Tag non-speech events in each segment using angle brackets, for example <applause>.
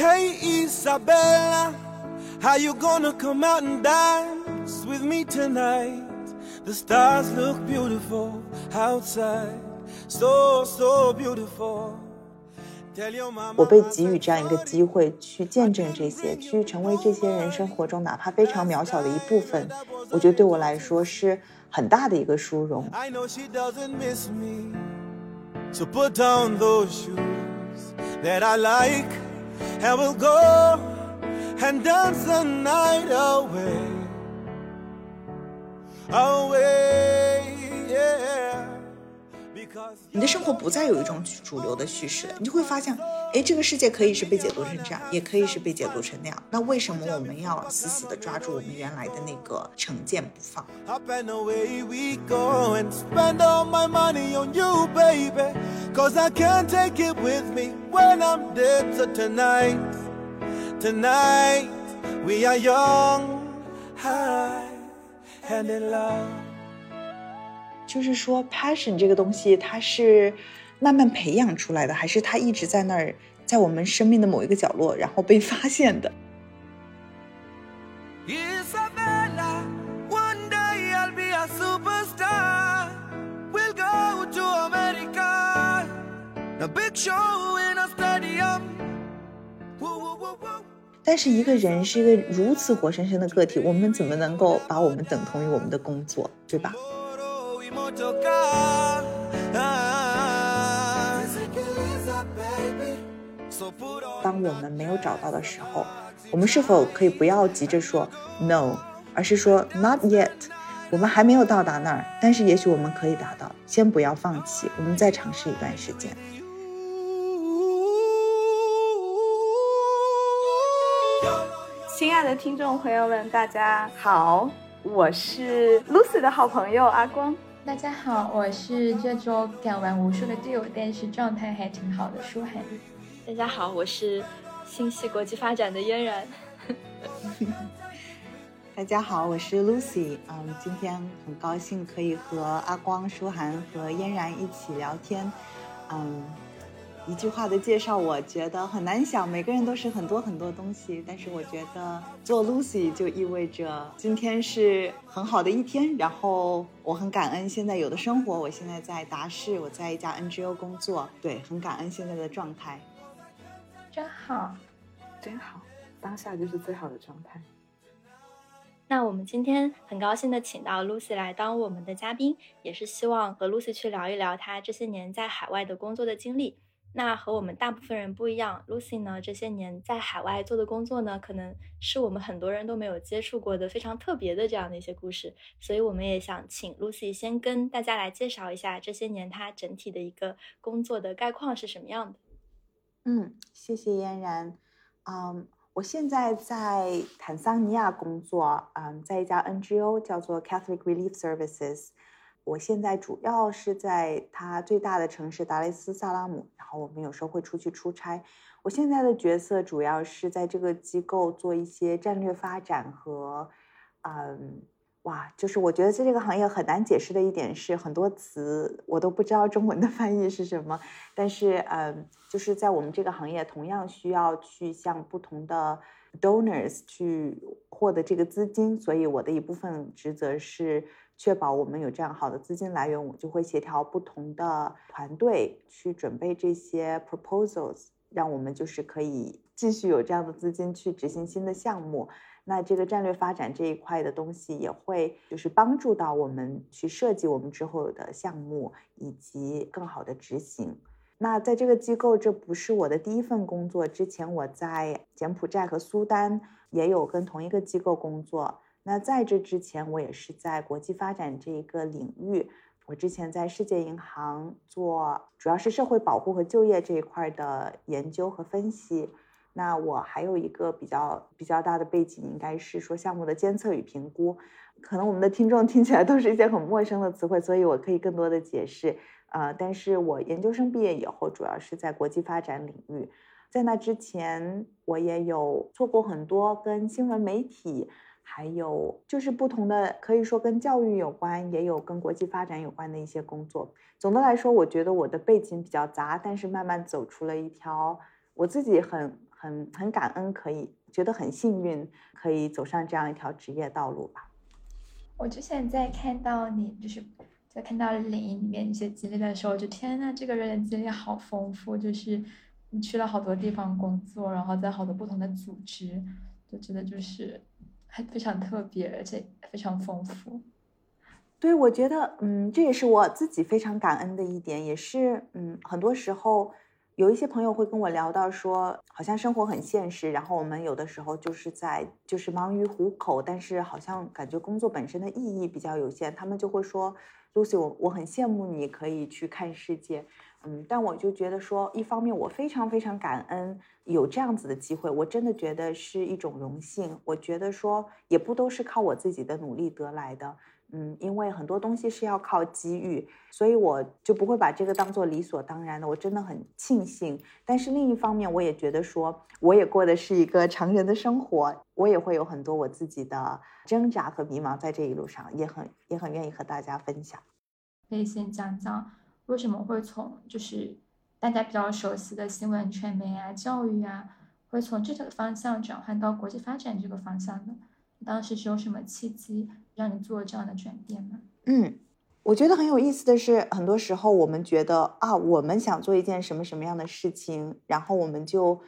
Hey Isabella, how you gonna come out and dance with me tonight? The stars look beautiful outside, so so beautiful. Tell your mama 我被给予这样一个机会，去见证这些，去成为这些人生活中哪怕非常渺小的一部分，我觉得对我来说是很大的一个殊荣。I and we'll go and dance the night away, away, yeah. 你的生活不再有一种主流的叙事了，你就会发现，哎，这个世界可以是被解读成这样，也可以是被解读成那样。那为什么我们要死死地抓住我们原来的那个成见不放？Tonight, we are young, high, and in love. 就是说，passion 这个东西，它是慢慢培养出来的，还是它一直在那儿，在我们生命的某一个角落，然后被发现的.但是一个人是一个如此活生生的个体，我们怎么能够把我们等同于我们的工作，对吧？Ah. So 当我们没有找到的时候，我们是否可以不要急着说 no，而是说 not yet？我们还没有到达那儿，但是也许我们可以达到。先不要放弃，我们再尝试一段时间。亲爱的听众朋友们，大家好，我是 Lucy 的好朋友阿光。大家好，我是这周讲完无数的 deal，但是状态还挺好的舒涵。大家好，我是新系国际发展的嫣然。<laughs> 大家好，我是 Lucy。嗯，今天很高兴可以和阿光、舒涵和嫣然一起聊天。嗯，一句话的介绍，我觉得很难想，每个人都是很多很多东西。但是我觉得做 Lucy 就意味着今天是很好的一天。然后我很感恩现在有的生活，我现在在达市，我在一家 NGO 工作，对，很感恩现在的状态。真好，真好，当下就是最好的状态。那我们今天很高兴的请到 Lucy 来当我们的嘉宾，也是希望和 Lucy 去聊一聊她这些年在海外的工作的经历。那和我们大部分人不一样，Lucy 呢这些年在海外做的工作呢，可能是我们很多人都没有接触过的非常特别的这样的一些故事。所以我们也想请 Lucy 先跟大家来介绍一下这些年她整体的一个工作的概况是什么样的。嗯，谢谢嫣然。嗯，我现在在坦桑尼亚工作，嗯，在一家 NGO 叫做 Catholic Relief Services。我现在主要是在它最大的城市达雷斯萨拉姆，然后我们有时候会出去出差。我现在的角色主要是在这个机构做一些战略发展和，嗯，哇，就是我觉得在这个行业很难解释的一点是，很多词我都不知道中文的翻译是什么。但是，嗯，就是在我们这个行业，同样需要去向不同的 donors 去获得这个资金，所以我的一部分职责是确保我们有这样好的资金来源，我就会协调不同的团队去准备这些 proposals，让我们就是可以继续有这样的资金去执行新的项目。那这个战略发展这一块的东西也会就是帮助到我们去设计我们之后的项目以及更好的执行。那在这个机构，这不是我的第一份工作，之前我在柬埔寨和苏丹也有跟同一个机构工作。那在这之前，我也是在国际发展这一个领域。我之前在世界银行做主要是社会保护和就业这一块的研究和分析。那我还有一个比较比较大的背景，应该是说项目的监测与评估。可能我们的听众 <laughs> 听起来都是一些很陌生的词汇，所以我可以更多的解释。呃，但是我研究生毕业以后，主要是在国际发展领域。在那之前，我也有做过很多跟新闻媒体，还有就是不同的，可以说跟教育有关，也有跟国际发展有关的一些工作。总的来说，我觉得我的背景比较杂，但是慢慢走出了一条我自己很很很感恩，可以觉得很幸运，可以走上这样一条职业道路吧。我之前在看到你，就是在看到领英里面一些经历的时候，就天呐，这个人的经历好丰富，就是你去了好多地方工作，然后在好多不同的组织，就觉得就是还非常特别，而且非常丰富。对，我觉得，嗯，这也是我自己非常感恩的一点，也是，嗯，很多时候有一些朋友会跟我聊到说，好像生活很现实，然后我们有的时候就是在就是忙于糊口，但是好像感觉工作本身的意义比较有限，他们就会说，Lucy，我我很羡慕你可以去看世界，嗯，但我就觉得说，一方面我非常非常感恩有这样子的机会，我真的觉得是一种荣幸，我觉得说也不都是靠我自己的努力得来的。嗯，因为很多东西是要靠机遇，所以我就不会把这个当做理所当然的。我真的很庆幸，但是另一方面，我也觉得说，我也过的是一个常人的生活，我也会有很多我自己的挣扎和迷茫，在这一路上，也很也很愿意和大家分享。可以先讲讲为什么会从就是大家比较熟悉的新闻传媒啊、教育啊，会从这个方向转换到国际发展这个方向呢？当时是有什么契机让你做这样的转变呢？嗯，我觉得很有意思的是，很多时候我们觉得啊，我们想做一件什么什么样的事情，然后我们就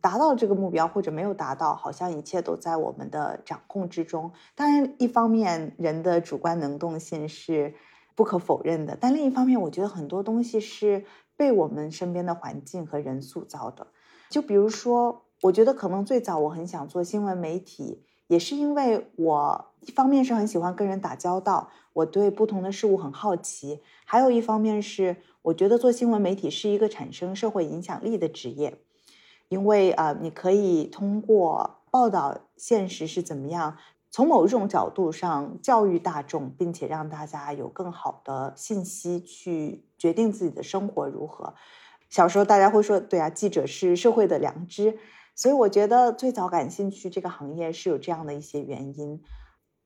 达到这个目标，或者没有达到，好像一切都在我们的掌控之中。当然，一方面人的主观能动性是不可否认的，但另一方面，我觉得很多东西是被我们身边的环境和人塑造的。就比如说，我觉得可能最早我很想做新闻媒体。也是因为我一方面是很喜欢跟人打交道，我对不同的事物很好奇；还有一方面是我觉得做新闻媒体是一个产生社会影响力的职业，因为啊，你可以通过报道现实是怎么样，从某一种角度上教育大众，并且让大家有更好的信息去决定自己的生活如何。小时候大家会说，对啊，记者是社会的良知。所以我觉得最早感兴趣这个行业是有这样的一些原因，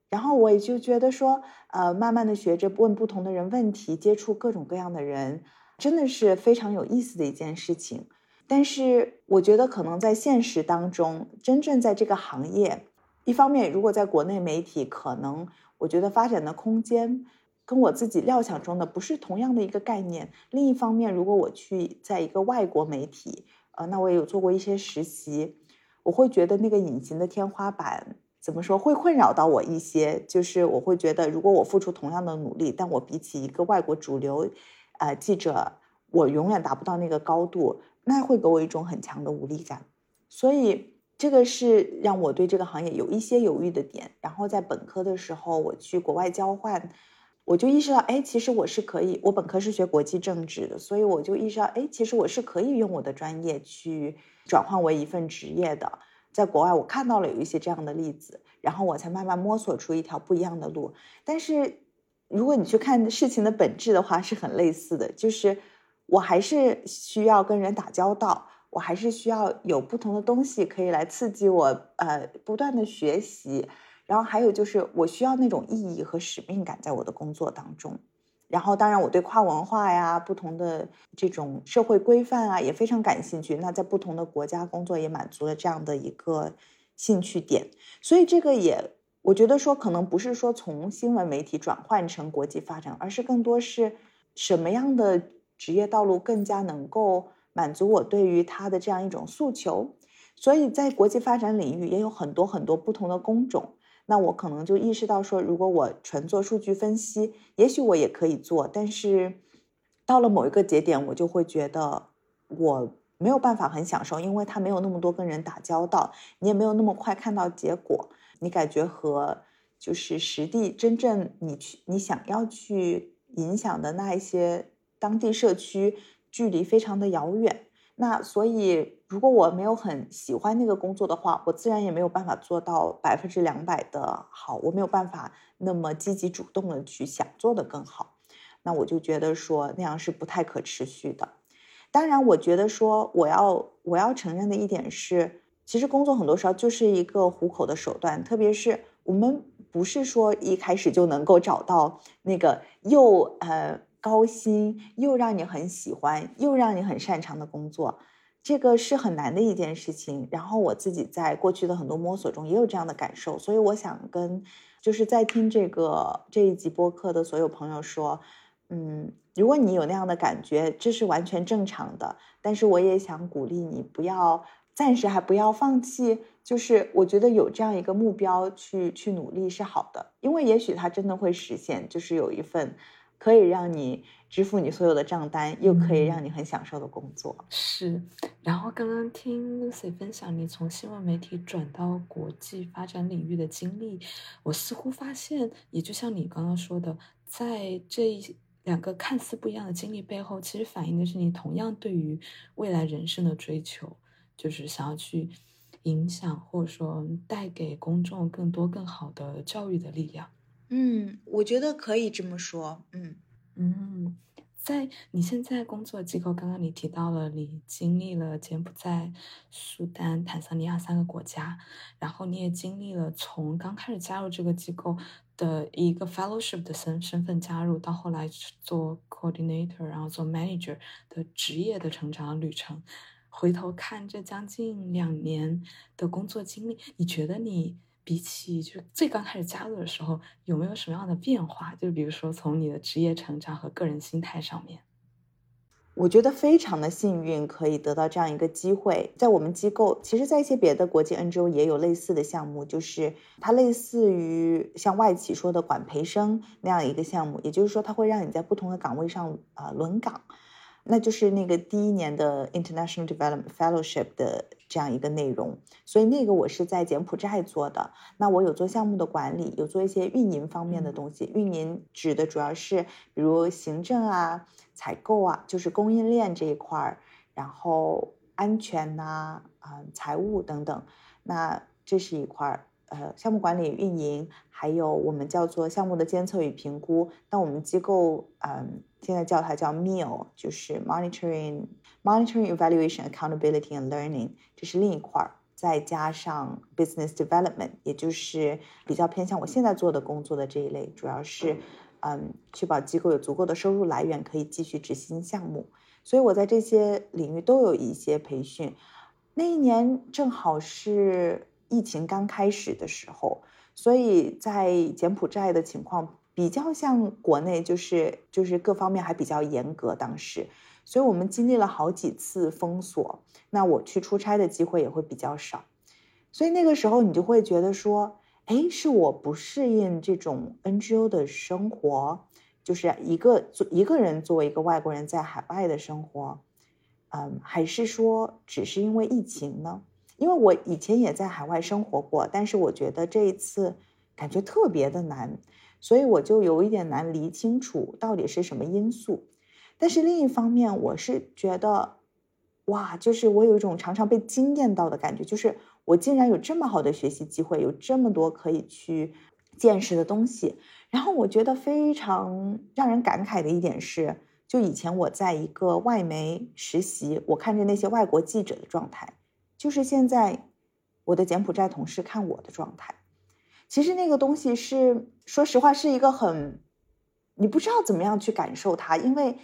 然后我也就觉得说，呃，慢慢的学着问不同的人问题，接触各种各样的人，真的是非常有意思的一件事情。但是我觉得可能在现实当中，真正在这个行业，一方面如果在国内媒体，可能我觉得发展的空间跟我自己料想中的不是同样的一个概念。另一方面，如果我去在一个外国媒体，呃，那我也有做过一些实习，我会觉得那个隐形的天花板怎么说会困扰到我一些，就是我会觉得如果我付出同样的努力，但我比起一个外国主流，呃记者，我永远达不到那个高度，那会给我一种很强的无力感，所以这个是让我对这个行业有一些犹豫的点。然后在本科的时候，我去国外交换。我就意识到，哎，其实我是可以。我本科是学国际政治的，所以我就意识到，哎，其实我是可以用我的专业去转换为一份职业的。在国外，我看到了有一些这样的例子，然后我才慢慢摸索出一条不一样的路。但是，如果你去看事情的本质的话，是很类似的，就是我还是需要跟人打交道，我还是需要有不同的东西可以来刺激我，呃，不断的学习。然后还有就是，我需要那种意义和使命感在我的工作当中。然后，当然我对跨文化呀、不同的这种社会规范啊也非常感兴趣。那在不同的国家工作也满足了这样的一个兴趣点。所以这个也，我觉得说可能不是说从新闻媒体转换成国际发展，而是更多是什么样的职业道路更加能够满足我对于他的这样一种诉求。所以在国际发展领域也有很多很多不同的工种。那我可能就意识到说，如果我纯做数据分析，也许我也可以做，但是到了某一个节点，我就会觉得我没有办法很享受，因为他没有那么多跟人打交道，你也没有那么快看到结果，你感觉和就是实地真正你去你想要去影响的那一些当地社区距离非常的遥远。那所以，如果我没有很喜欢那个工作的话，我自然也没有办法做到百分之两百的好。我没有办法那么积极主动的去想做的更好。那我就觉得说那样是不太可持续的。当然，我觉得说我要我要承认的一点是，其实工作很多时候就是一个糊口的手段。特别是我们不是说一开始就能够找到那个又呃。高薪又让你很喜欢，又让你很擅长的工作，这个是很难的一件事情。然后我自己在过去的很多摸索中也有这样的感受，所以我想跟就是在听这个这一集播客的所有朋友说，嗯，如果你有那样的感觉，这是完全正常的。但是我也想鼓励你，不要暂时还不要放弃。就是我觉得有这样一个目标去去努力是好的，因为也许它真的会实现，就是有一份可以让你支付你所有的账单，又可以让你很享受的工作。是。然后刚刚听 Lucy 分享你从新闻媒体转到国际发展领域的经历，我似乎发现，也就像你刚刚说的，在这两个看似不一样的经历背后，其实反映的是你同样对于未来人生的追求，就是想要去。影响或者说带给公众更多更好的教育的力量。嗯，我觉得可以这么说。嗯嗯，在你现在工作机构，刚刚你提到了你经历了柬埔寨、苏丹、坦桑尼亚三个国家，然后你也经历了从刚开始加入这个机构的一个 fellowship 的身身份加入，到后来做 coordinator，然后做 manager 的职业的成长旅程。回头看这将近两年的工作经历，你觉得你比起就是最刚开始加入的时候，有没有什么样的变化？就比如说从你的职业成长和个人心态上面，我觉得非常的幸运，可以得到这样一个机会。在我们机构，其实，在一些别的国际 NGO 也有类似的项目，就是它类似于像外企说的管培生那样一个项目，也就是说，它会让你在不同的岗位上啊轮岗。那就是那个第一年的 International Development Fellowship 的这样一个内容，所以那个我是在柬埔寨做的。那我有做项目的管理，有做一些运营方面的东西。运营指的主要是比如行政啊、采购啊，就是供应链这一块儿，然后安全呐、啊财务等等。那这是一块儿。呃，项目管理、运营，还有我们叫做项目的监测与评估。那我们机构，嗯，现在叫它叫 MIL，就是 Monitoring、Monitoring Evaluation Accountability and Learning，这是另一块儿。再加上 Business Development，也就是比较偏向我现在做的工作的这一类，主要是，嗯，确保机构有足够的收入来源，可以继续执行项目。所以我在这些领域都有一些培训。那一年正好是。疫情刚开始的时候，所以在柬埔寨的情况比较像国内，就是就是各方面还比较严格。当时，所以我们经历了好几次封锁，那我去出差的机会也会比较少。所以那个时候，你就会觉得说，哎，是我不适应这种 NGO 的生活，就是一个做一个人作为一个外国人在海外的生活，嗯，还是说只是因为疫情呢？因为我以前也在海外生活过，但是我觉得这一次感觉特别的难，所以我就有一点难理清楚到底是什么因素。但是另一方面，我是觉得，哇，就是我有一种常常被惊艳到的感觉，就是我竟然有这么好的学习机会，有这么多可以去见识的东西。然后我觉得非常让人感慨的一点是，就以前我在一个外媒实习，我看着那些外国记者的状态。就是现在，我的柬埔寨同事看我的状态，其实那个东西是，说实话是一个很，你不知道怎么样去感受它，因为，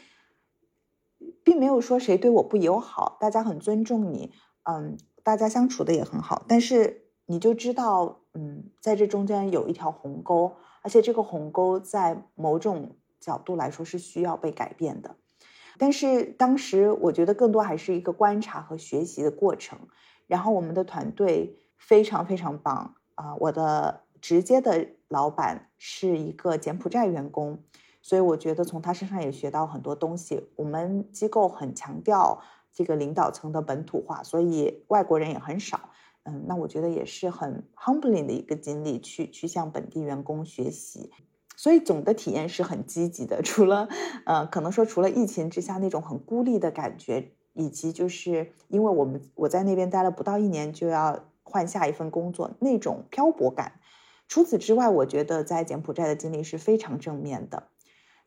并没有说谁对我不友好，大家很尊重你，嗯，大家相处的也很好，但是你就知道，嗯，在这中间有一条鸿沟，而且这个鸿沟在某种角度来说是需要被改变的。但是当时我觉得更多还是一个观察和学习的过程。然后我们的团队非常非常棒啊！我的直接的老板是一个柬埔寨员工，所以我觉得从他身上也学到很多东西。我们机构很强调这个领导层的本土化，所以外国人也很少。嗯，那我觉得也是很 humbling 的一个经历，去去向本地员工学习。所以总的体验是很积极的，除了，呃，可能说除了疫情之下那种很孤立的感觉，以及就是因为我们我在那边待了不到一年就要换下一份工作那种漂泊感，除此之外，我觉得在柬埔寨的经历是非常正面的。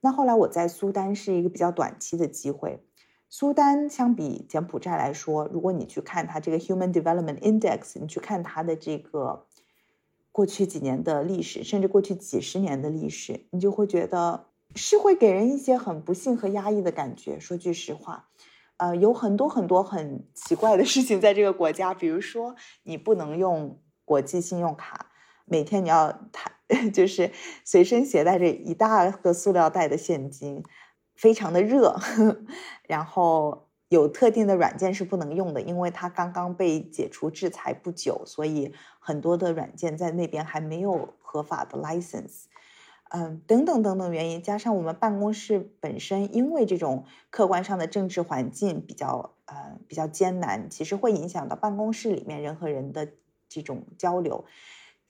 那后来我在苏丹是一个比较短期的机会，苏丹相比柬埔寨来说，如果你去看它这个 Human Development Index，你去看它的这个。过去几年的历史，甚至过去几十年的历史，你就会觉得是会给人一些很不幸和压抑的感觉。说句实话，呃，有很多很多很奇怪的事情在这个国家，比如说你不能用国际信用卡，每天你要谈，<laughs> 就是随身携带着一大个塑料袋的现金，非常的热，<laughs> 然后。有特定的软件是不能用的，因为它刚刚被解除制裁不久，所以很多的软件在那边还没有合法的 license。嗯，等等等等原因，加上我们办公室本身因为这种客观上的政治环境比较呃比较艰难，其实会影响到办公室里面人和人的这种交流。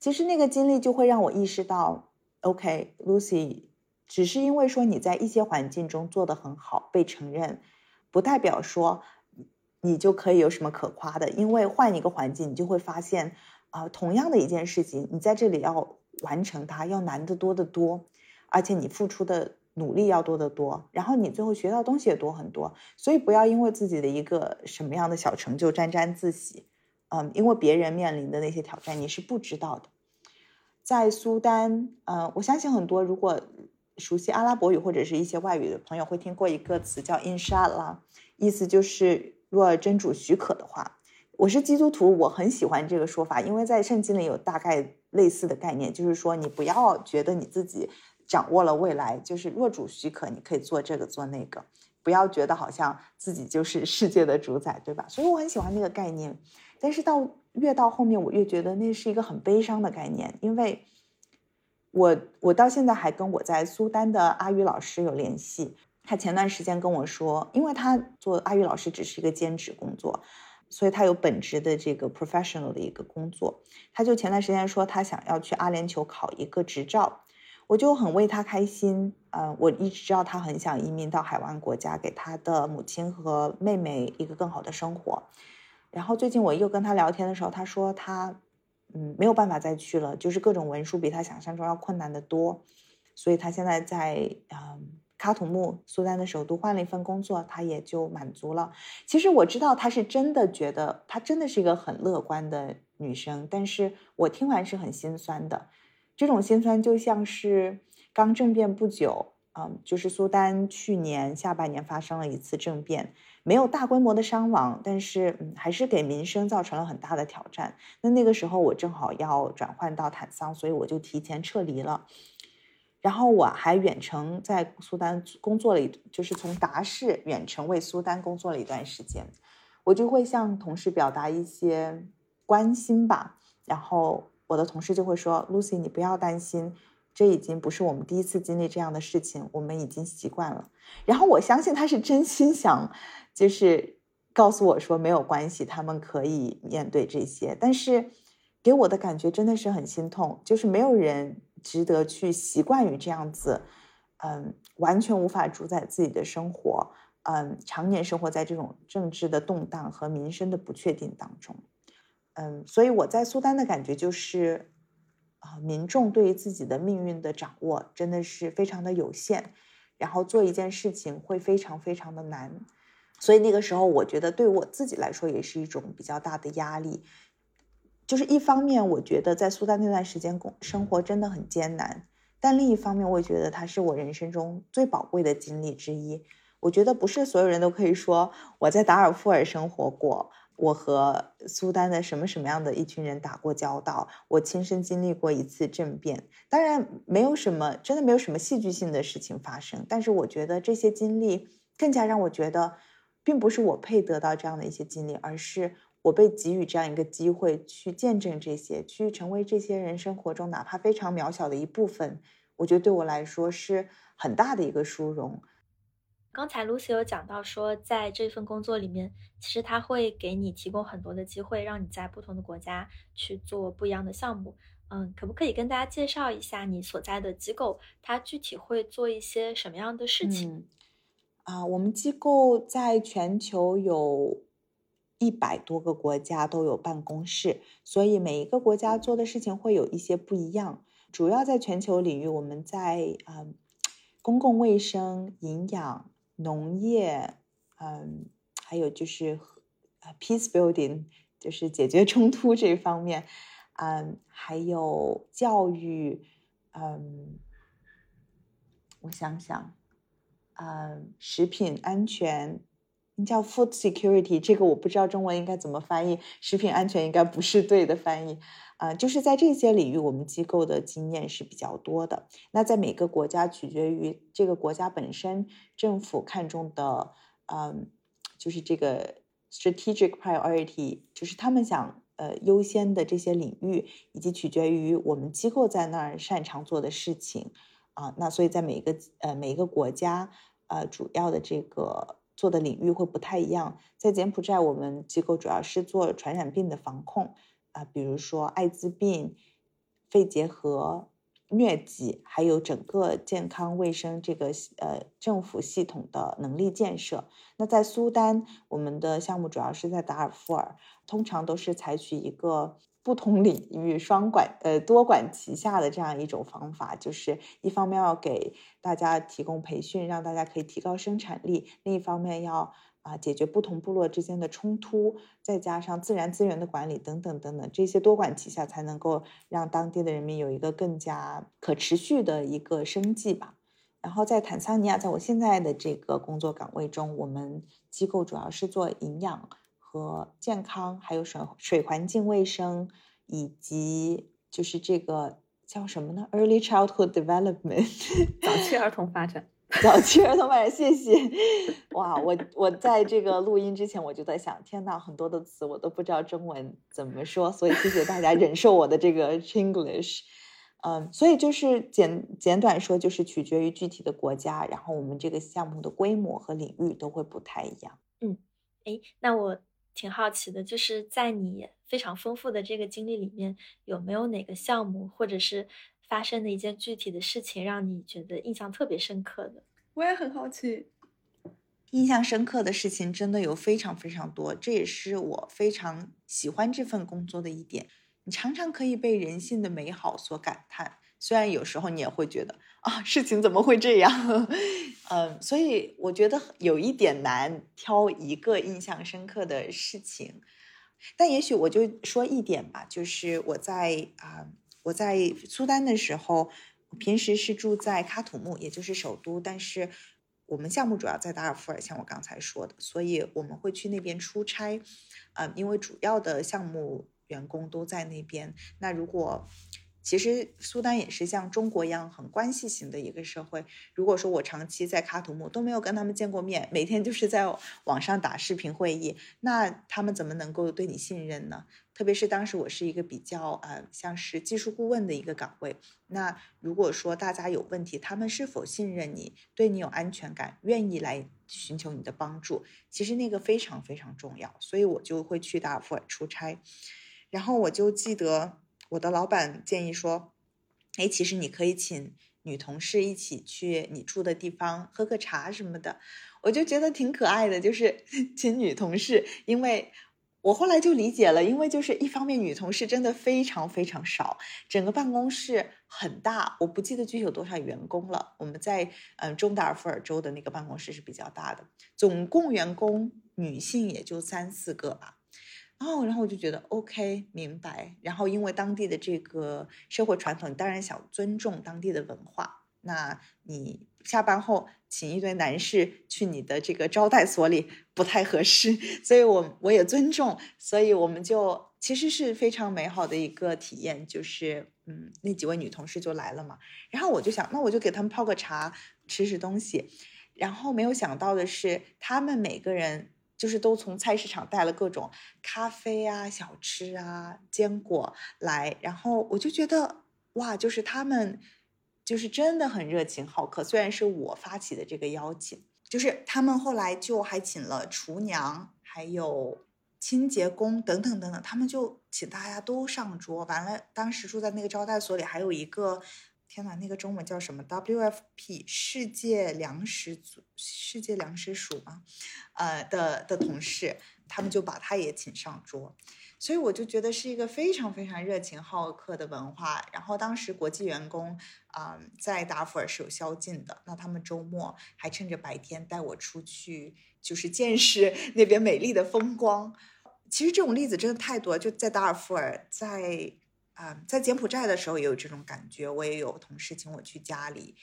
其实那个经历就会让我意识到，OK，Lucy，只是因为说你在一些环境中做得很好，被承认。不代表说你就可以有什么可夸的，因为换一个环境，你就会发现，啊，同样的一件事情，你在这里要完成它要难得多得多，而且你付出的努力要多得多，然后你最后学到东西也多很多。所以不要因为自己的一个什么样的小成就沾沾自喜，嗯，因为别人面临的那些挑战你是不知道的。在苏丹，呃，我相信很多如果。熟悉阿拉伯语或者是一些外语的朋友会听过一个词叫 “inshallah”，意思就是若真主许可的话。我是基督徒，我很喜欢这个说法，因为在圣经里有大概类似的概念，就是说你不要觉得你自己掌握了未来，就是若主许可，你可以做这个做那个，不要觉得好像自己就是世界的主宰，对吧？所以我很喜欢那个概念，但是到越到后面，我越觉得那是一个很悲伤的概念，因为。我我到现在还跟我在苏丹的阿语老师有联系。他前段时间跟我说，因为他做阿语老师只是一个兼职工作，所以他有本职的这个 professional 的一个工作。他就前段时间说他想要去阿联酋考一个执照，我就很为他开心。呃，我一直知道他很想移民到海湾国家，给他的母亲和妹妹一个更好的生活。然后最近我又跟他聊天的时候，他说他。嗯，没有办法再去了，就是各种文书比他想象中要困难的多，所以他现在在嗯卡土木，苏丹的首都换了一份工作，他也就满足了。其实我知道他是真的觉得他真的是一个很乐观的女生，但是我听完是很心酸的，这种心酸就像是刚政变不久，嗯，就是苏丹去年下半年发生了一次政变。没有大规模的伤亡，但是嗯，还是给民生造成了很大的挑战。那那个时候我正好要转换到坦桑，所以我就提前撤离了。然后我还远程在苏丹工作了一，就是从达市远程为苏丹工作了一段时间。我就会向同事表达一些关心吧，然后我的同事就会说：“Lucy，你不要担心。”这已经不是我们第一次经历这样的事情，我们已经习惯了。然后我相信他是真心想，就是告诉我说没有关系，他们可以面对这些。但是给我的感觉真的是很心痛，就是没有人值得去习惯于这样子，嗯，完全无法主宰自己的生活，嗯，常年生活在这种政治的动荡和民生的不确定当中，嗯，所以我在苏丹的感觉就是。啊，民众对于自己的命运的掌握真的是非常的有限，然后做一件事情会非常非常的难，所以那个时候我觉得对我自己来说也是一种比较大的压力。就是一方面，我觉得在苏丹那段时间工生活真的很艰难，但另一方面，我也觉得它是我人生中最宝贵的经历之一。我觉得不是所有人都可以说我在达尔富尔生活过。我和苏丹的什么什么样的一群人打过交道？我亲身经历过一次政变，当然没有什么，真的没有什么戏剧性的事情发生。但是我觉得这些经历更加让我觉得，并不是我配得到这样的一些经历，而是我被给予这样一个机会去见证这些，去成为这些人生活中哪怕非常渺小的一部分。我觉得对我来说是很大的一个殊荣。刚才 Lucy 有讲到说，在这份工作里面，其实他会给你提供很多的机会，让你在不同的国家去做不一样的项目。嗯，可不可以跟大家介绍一下你所在的机构，它具体会做一些什么样的事情？啊，我们机构在全球有一百多个国家都有办公室，所以每一个国家做的事情会有一些不一样。主要在全球领域，我们在啊公共卫生、营养。农业，嗯，还有就是呃，peace building，就是解决冲突这方面，嗯，还有教育，嗯，我想想，嗯，食品安全，叫 food security，这个我不知道中文应该怎么翻译，食品安全应该不是对的翻译。啊，就是在这些领域，我们机构的经验是比较多的。那在每个国家，取决于这个国家本身政府看重的，嗯，就是这个 strategic priority，就是他们想呃优先的这些领域，以及取决于我们机构在那儿擅长做的事情。啊，那所以在每个呃每一个国家，呃主要的这个做的领域会不太一样。在柬埔寨，我们机构主要是做传染病的防控。啊，比如说艾滋病、肺结核、疟疾，还有整个健康卫生这个呃政府系统的能力建设。那在苏丹，我们的项目主要是在达尔富尔，通常都是采取一个不同领域双管呃多管齐下的这样一种方法，就是一方面要给大家提供培训，让大家可以提高生产力；另一方面要。啊，解决不同部落之间的冲突，再加上自然资源的管理等等等等，这些多管齐下，才能够让当地的人民有一个更加可持续的一个生计吧。然后在坦桑尼亚，在我现在的这个工作岗位中，我们机构主要是做营养和健康，还有水水环境卫生，以及就是这个叫什么呢？Early childhood development，<laughs> 早期儿童发展。早期儿童发展，谢谢。<laughs> 哇，我我在这个录音之前，我就在想，天呐，很多的词我都不知道中文怎么说，所以谢谢大家忍受我的这个 Chinglish。嗯，所以就是简简短说，就是取决于具体的国家，然后我们这个项目的规模和领域都会不太一样。嗯，哎，那我挺好奇的，就是在你非常丰富的这个经历里面，有没有哪个项目或者是？发生的一件具体的事情，让你觉得印象特别深刻的，我也很好奇。印象深刻的事情真的有非常非常多，这也是我非常喜欢这份工作的一点。你常常可以被人性的美好所感叹，虽然有时候你也会觉得啊，事情怎么会这样？<laughs> 嗯，所以我觉得有一点难挑一个印象深刻的事情，但也许我就说一点吧，就是我在啊。我在苏丹的时候，我平时是住在喀土穆，也就是首都。但是我们项目主要在达尔富尔，像我刚才说的，所以我们会去那边出差。嗯，因为主要的项目员工都在那边。那如果其实苏丹也是像中国一样很关系型的一个社会。如果说我长期在喀土穆都没有跟他们见过面，每天就是在网上打视频会议，那他们怎么能够对你信任呢？特别是当时我是一个比较呃像是技术顾问的一个岗位，那如果说大家有问题，他们是否信任你，对你有安全感，愿意来寻求你的帮助，其实那个非常非常重要。所以我就会去达尔富尔出差，然后我就记得。我的老板建议说：“哎，其实你可以请女同事一起去你住的地方喝个茶什么的。”我就觉得挺可爱的，就是 <laughs> 请女同事。因为我后来就理解了，因为就是一方面女同事真的非常非常少，整个办公室很大，我不记得具体有多少员工了。我们在嗯中达尔富尔州的那个办公室是比较大的，总共员工女性也就三四个吧。哦，然后我就觉得 OK，明白。然后因为当地的这个社会传统，当然想尊重当地的文化。那你下班后请一堆男士去你的这个招待所里不太合适，<laughs> 所以我我也尊重。所以我们就其实是非常美好的一个体验，就是嗯，那几位女同事就来了嘛。然后我就想，那我就给他们泡个茶，吃吃东西。然后没有想到的是，他们每个人。就是都从菜市场带了各种咖啡啊、小吃啊、坚果来，然后我就觉得哇，就是他们就是真的很热情好客。虽然是我发起的这个邀请，就是他们后来就还请了厨娘，还有清洁工等等等等，他们就请大家都上桌。完了，当时住在那个招待所里，还有一个。天哪，那个中文叫什么？WFP 世界粮食组、世界粮食署吗？呃的的同事，他们就把他也请上桌，所以我就觉得是一个非常非常热情好客的文化。然后当时国际员工啊在达尔是有宵禁的，那他们周末还趁着白天带我出去，就是见识那边美丽的风光。其实这种例子真的太多，就在达尔富尔，在。啊，在柬埔寨的时候也有这种感觉，我也有同事请我去家里，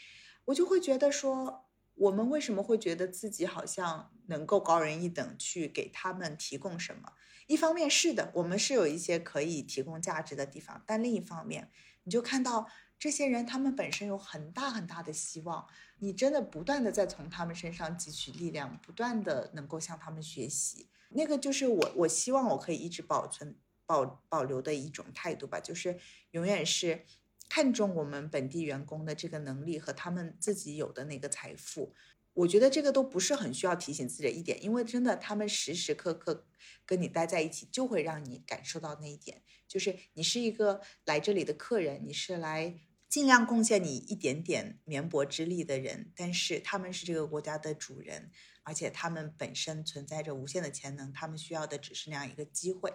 我就会觉得说，我们为什么会觉得自己好像能够高人一等，去给他们提供什么？一方面是的，我们是有一些可以提供价值的地方，但另一方面，你就看到这些人，他们本身有很大很大的希望，你真的不断的在从他们身上汲取力量，不断的能够向他们学习。那个就是我，我希望我可以一直保存、保保留的一种态度吧，就是永远是。看重我们本地员工的这个能力和他们自己有的那个财富，我觉得这个都不是很需要提醒自己一点，因为真的他们时时刻刻跟你待在一起，就会让你感受到那一点，就是你是一个来这里的客人，你是来尽量贡献你一点点绵薄之力的人，但是他们是这个国家的主人，而且他们本身存在着无限的潜能，他们需要的只是那样一个机会。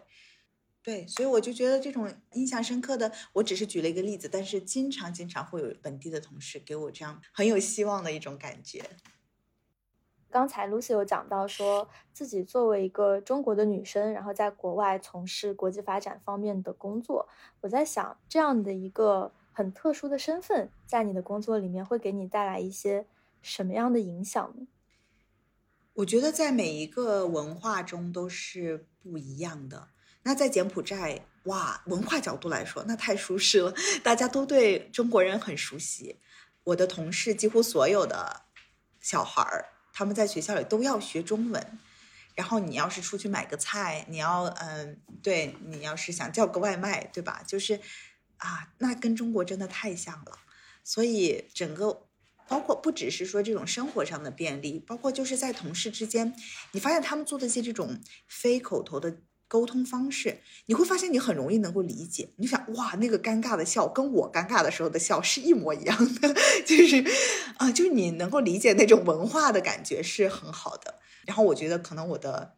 对，所以我就觉得这种印象深刻的，我只是举了一个例子，但是经常经常会有本地的同事给我这样很有希望的一种感觉。刚才 Lucy 有讲到说自己作为一个中国的女生，然后在国外从事国际发展方面的工作，我在想这样的一个很特殊的身份，在你的工作里面会给你带来一些什么样的影响呢？我觉得在每一个文化中都是不一样的。那在柬埔寨，哇，文化角度来说，那太舒适了，大家都对中国人很熟悉。我的同事几乎所有的小孩儿，他们在学校里都要学中文。然后你要是出去买个菜，你要嗯，对你要是想叫个外卖，对吧？就是啊，那跟中国真的太像了。所以整个包括不只是说这种生活上的便利，包括就是在同事之间，你发现他们做的一些这种非口头的。沟通方式，你会发现你很容易能够理解。你想，哇，那个尴尬的笑跟我尴尬的时候的笑是一模一样的，<laughs> 就是啊，就是你能够理解那种文化的感觉是很好的。然后我觉得可能我的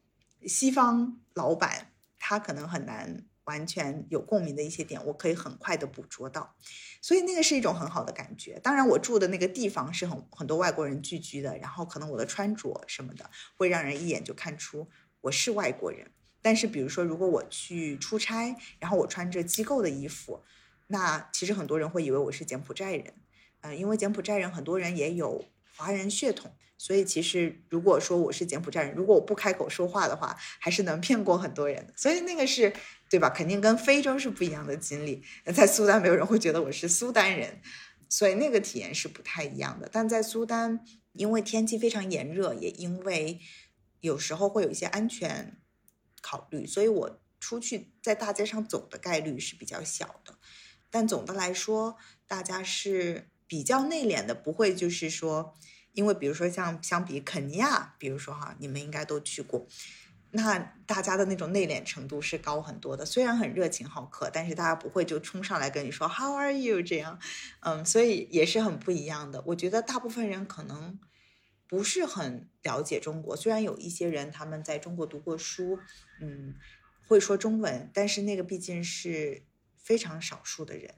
西方老板他可能很难完全有共鸣的一些点，我可以很快的捕捉到，所以那个是一种很好的感觉。当然，我住的那个地方是很很多外国人聚居的，然后可能我的穿着什么的会让人一眼就看出我是外国人。但是，比如说，如果我去出差，然后我穿着机构的衣服，那其实很多人会以为我是柬埔寨人，嗯，因为柬埔寨人很多人也有华人血统，所以其实如果说我是柬埔寨人，如果我不开口说话的话，还是能骗过很多人的。所以那个是对吧？肯定跟非洲是不一样的经历。那在苏丹，没有人会觉得我是苏丹人，所以那个体验是不太一样的。但在苏丹，因为天气非常炎热，也因为有时候会有一些安全。考虑，所以我出去在大街上走的概率是比较小的，但总的来说，大家是比较内敛的，不会就是说，因为比如说像相比肯尼亚，比如说哈，你们应该都去过，那大家的那种内敛程度是高很多的，虽然很热情好客，但是大家不会就冲上来跟你说 How are you 这样，嗯，所以也是很不一样的。我觉得大部分人可能。不是很了解中国，虽然有一些人他们在中国读过书，嗯，会说中文，但是那个毕竟是非常少数的人，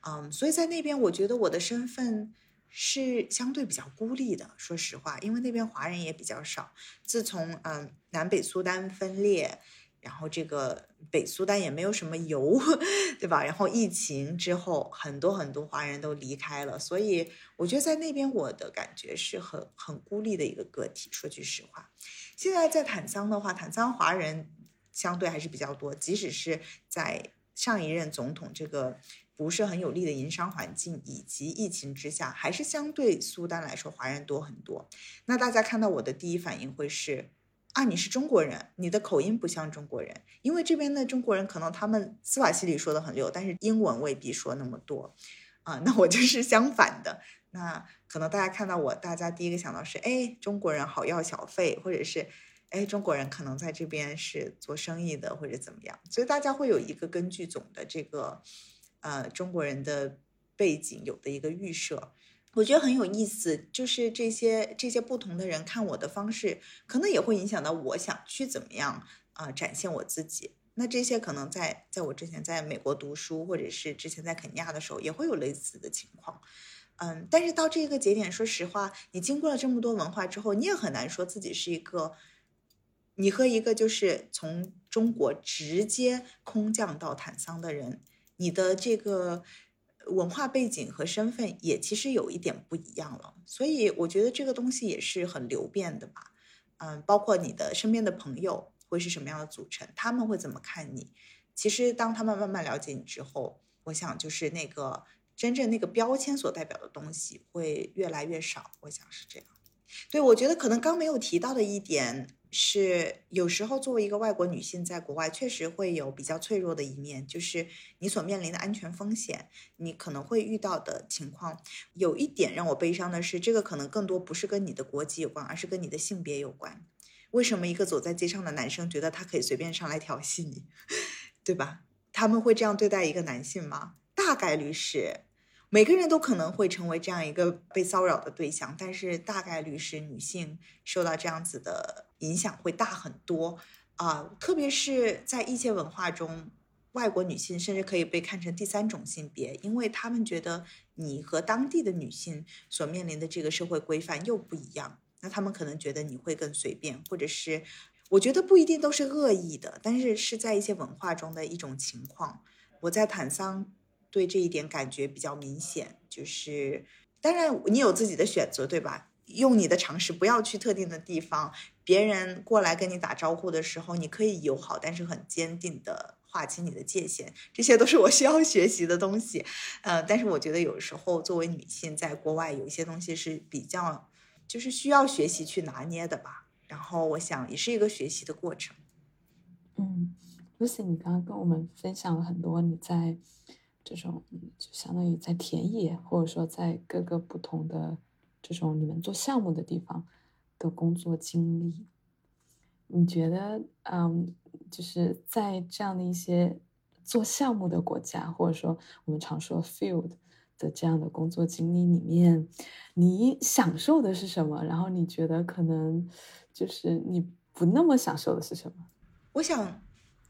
嗯，所以在那边我觉得我的身份是相对比较孤立的，说实话，因为那边华人也比较少。自从嗯南北苏丹分裂。然后这个北苏丹也没有什么油，对吧？然后疫情之后，很多很多华人都离开了，所以我觉得在那边我的感觉是很很孤立的一个个体。说句实话，现在在坦桑的话，坦桑华人相对还是比较多，即使是在上一任总统这个不是很有利的营商环境以及疫情之下，还是相对苏丹来说华人多很多。那大家看到我的第一反应会是。啊，你是中国人，你的口音不像中国人，因为这边的中国人可能他们斯瓦西里说的很溜，但是英文未必说那么多，啊，<laughs> 那我就是相反的，那可能大家看到我，大家第一个想到是，哎，中国人好要小费，或者是，哎，中国人可能在这边是做生意的或者怎么样，所以大家会有一个根据总的这个，呃，中国人的背景有的一个预设。我觉得很有意思，就是这些这些不同的人看我的方式，可能也会影响到我想去怎么样啊展现我自己。那这些可能在在我之前在美国读书，或者是之前在肯尼亚的时候，也会有类似的情况。嗯，但是到这个节点，说实话，你经过了这么多文化之后，你也很难说自己是一个，你和一个就是从中国直接空降到坦桑的人，你的这个。文化背景和身份也其实有一点不一样了。所以我觉得这个东西也是很流变的吧。嗯，包括你的身边的朋友会是什么样的组成，他们会怎么看你？其实当他们慢慢了解你之后，我想就是那个真正那个标签所代表的东西会越来越少。我想是这样。对，我觉得可能刚没有提到的一点是，有时候作为一个外国女性在国外，确实会有比较脆弱的一面，就是你所面临的安全风险，你可能会遇到的情况。有一点让我悲伤的是，这个可能更多不是跟你的国籍有关，而是跟你的性别有关。为什么一个走在街上的男生觉得他可以随便上来调戏你，<laughs> 对吧？他们会这样对待一个男性吗？大概率是。每个人都可能会成为这样一个被骚扰的对象，但是大概率是女性受到这样子的影响会大很多啊，特别是在一些文化中，外国女性甚至可以被看成第三种性别，因为他们觉得你和当地的女性所面临的这个社会规范又不一样，那他们可能觉得你会更随便，或者是我觉得不一定都是恶意的，但是是在一些文化中的一种情况。我在坦桑。对这一点感觉比较明显，就是当然你有自己的选择，对吧？用你的常识，不要去特定的地方。别人过来跟你打招呼的时候，你可以友好，但是很坚定的划清你的界限。这些都是我需要学习的东西。呃，但是我觉得有时候作为女性在国外，有一些东西是比较就是需要学习去拿捏的吧。然后我想也是一个学习的过程。嗯，Lucy，你刚刚跟我们分享了很多你在。这种就相当于在田野，或者说在各个不同的这种你们做项目的地方的工作经历，你觉得，嗯，就是在这样的一些做项目的国家，或者说我们常说 field 的这样的工作经历里面，你享受的是什么？然后你觉得可能就是你不那么享受的是什么？我想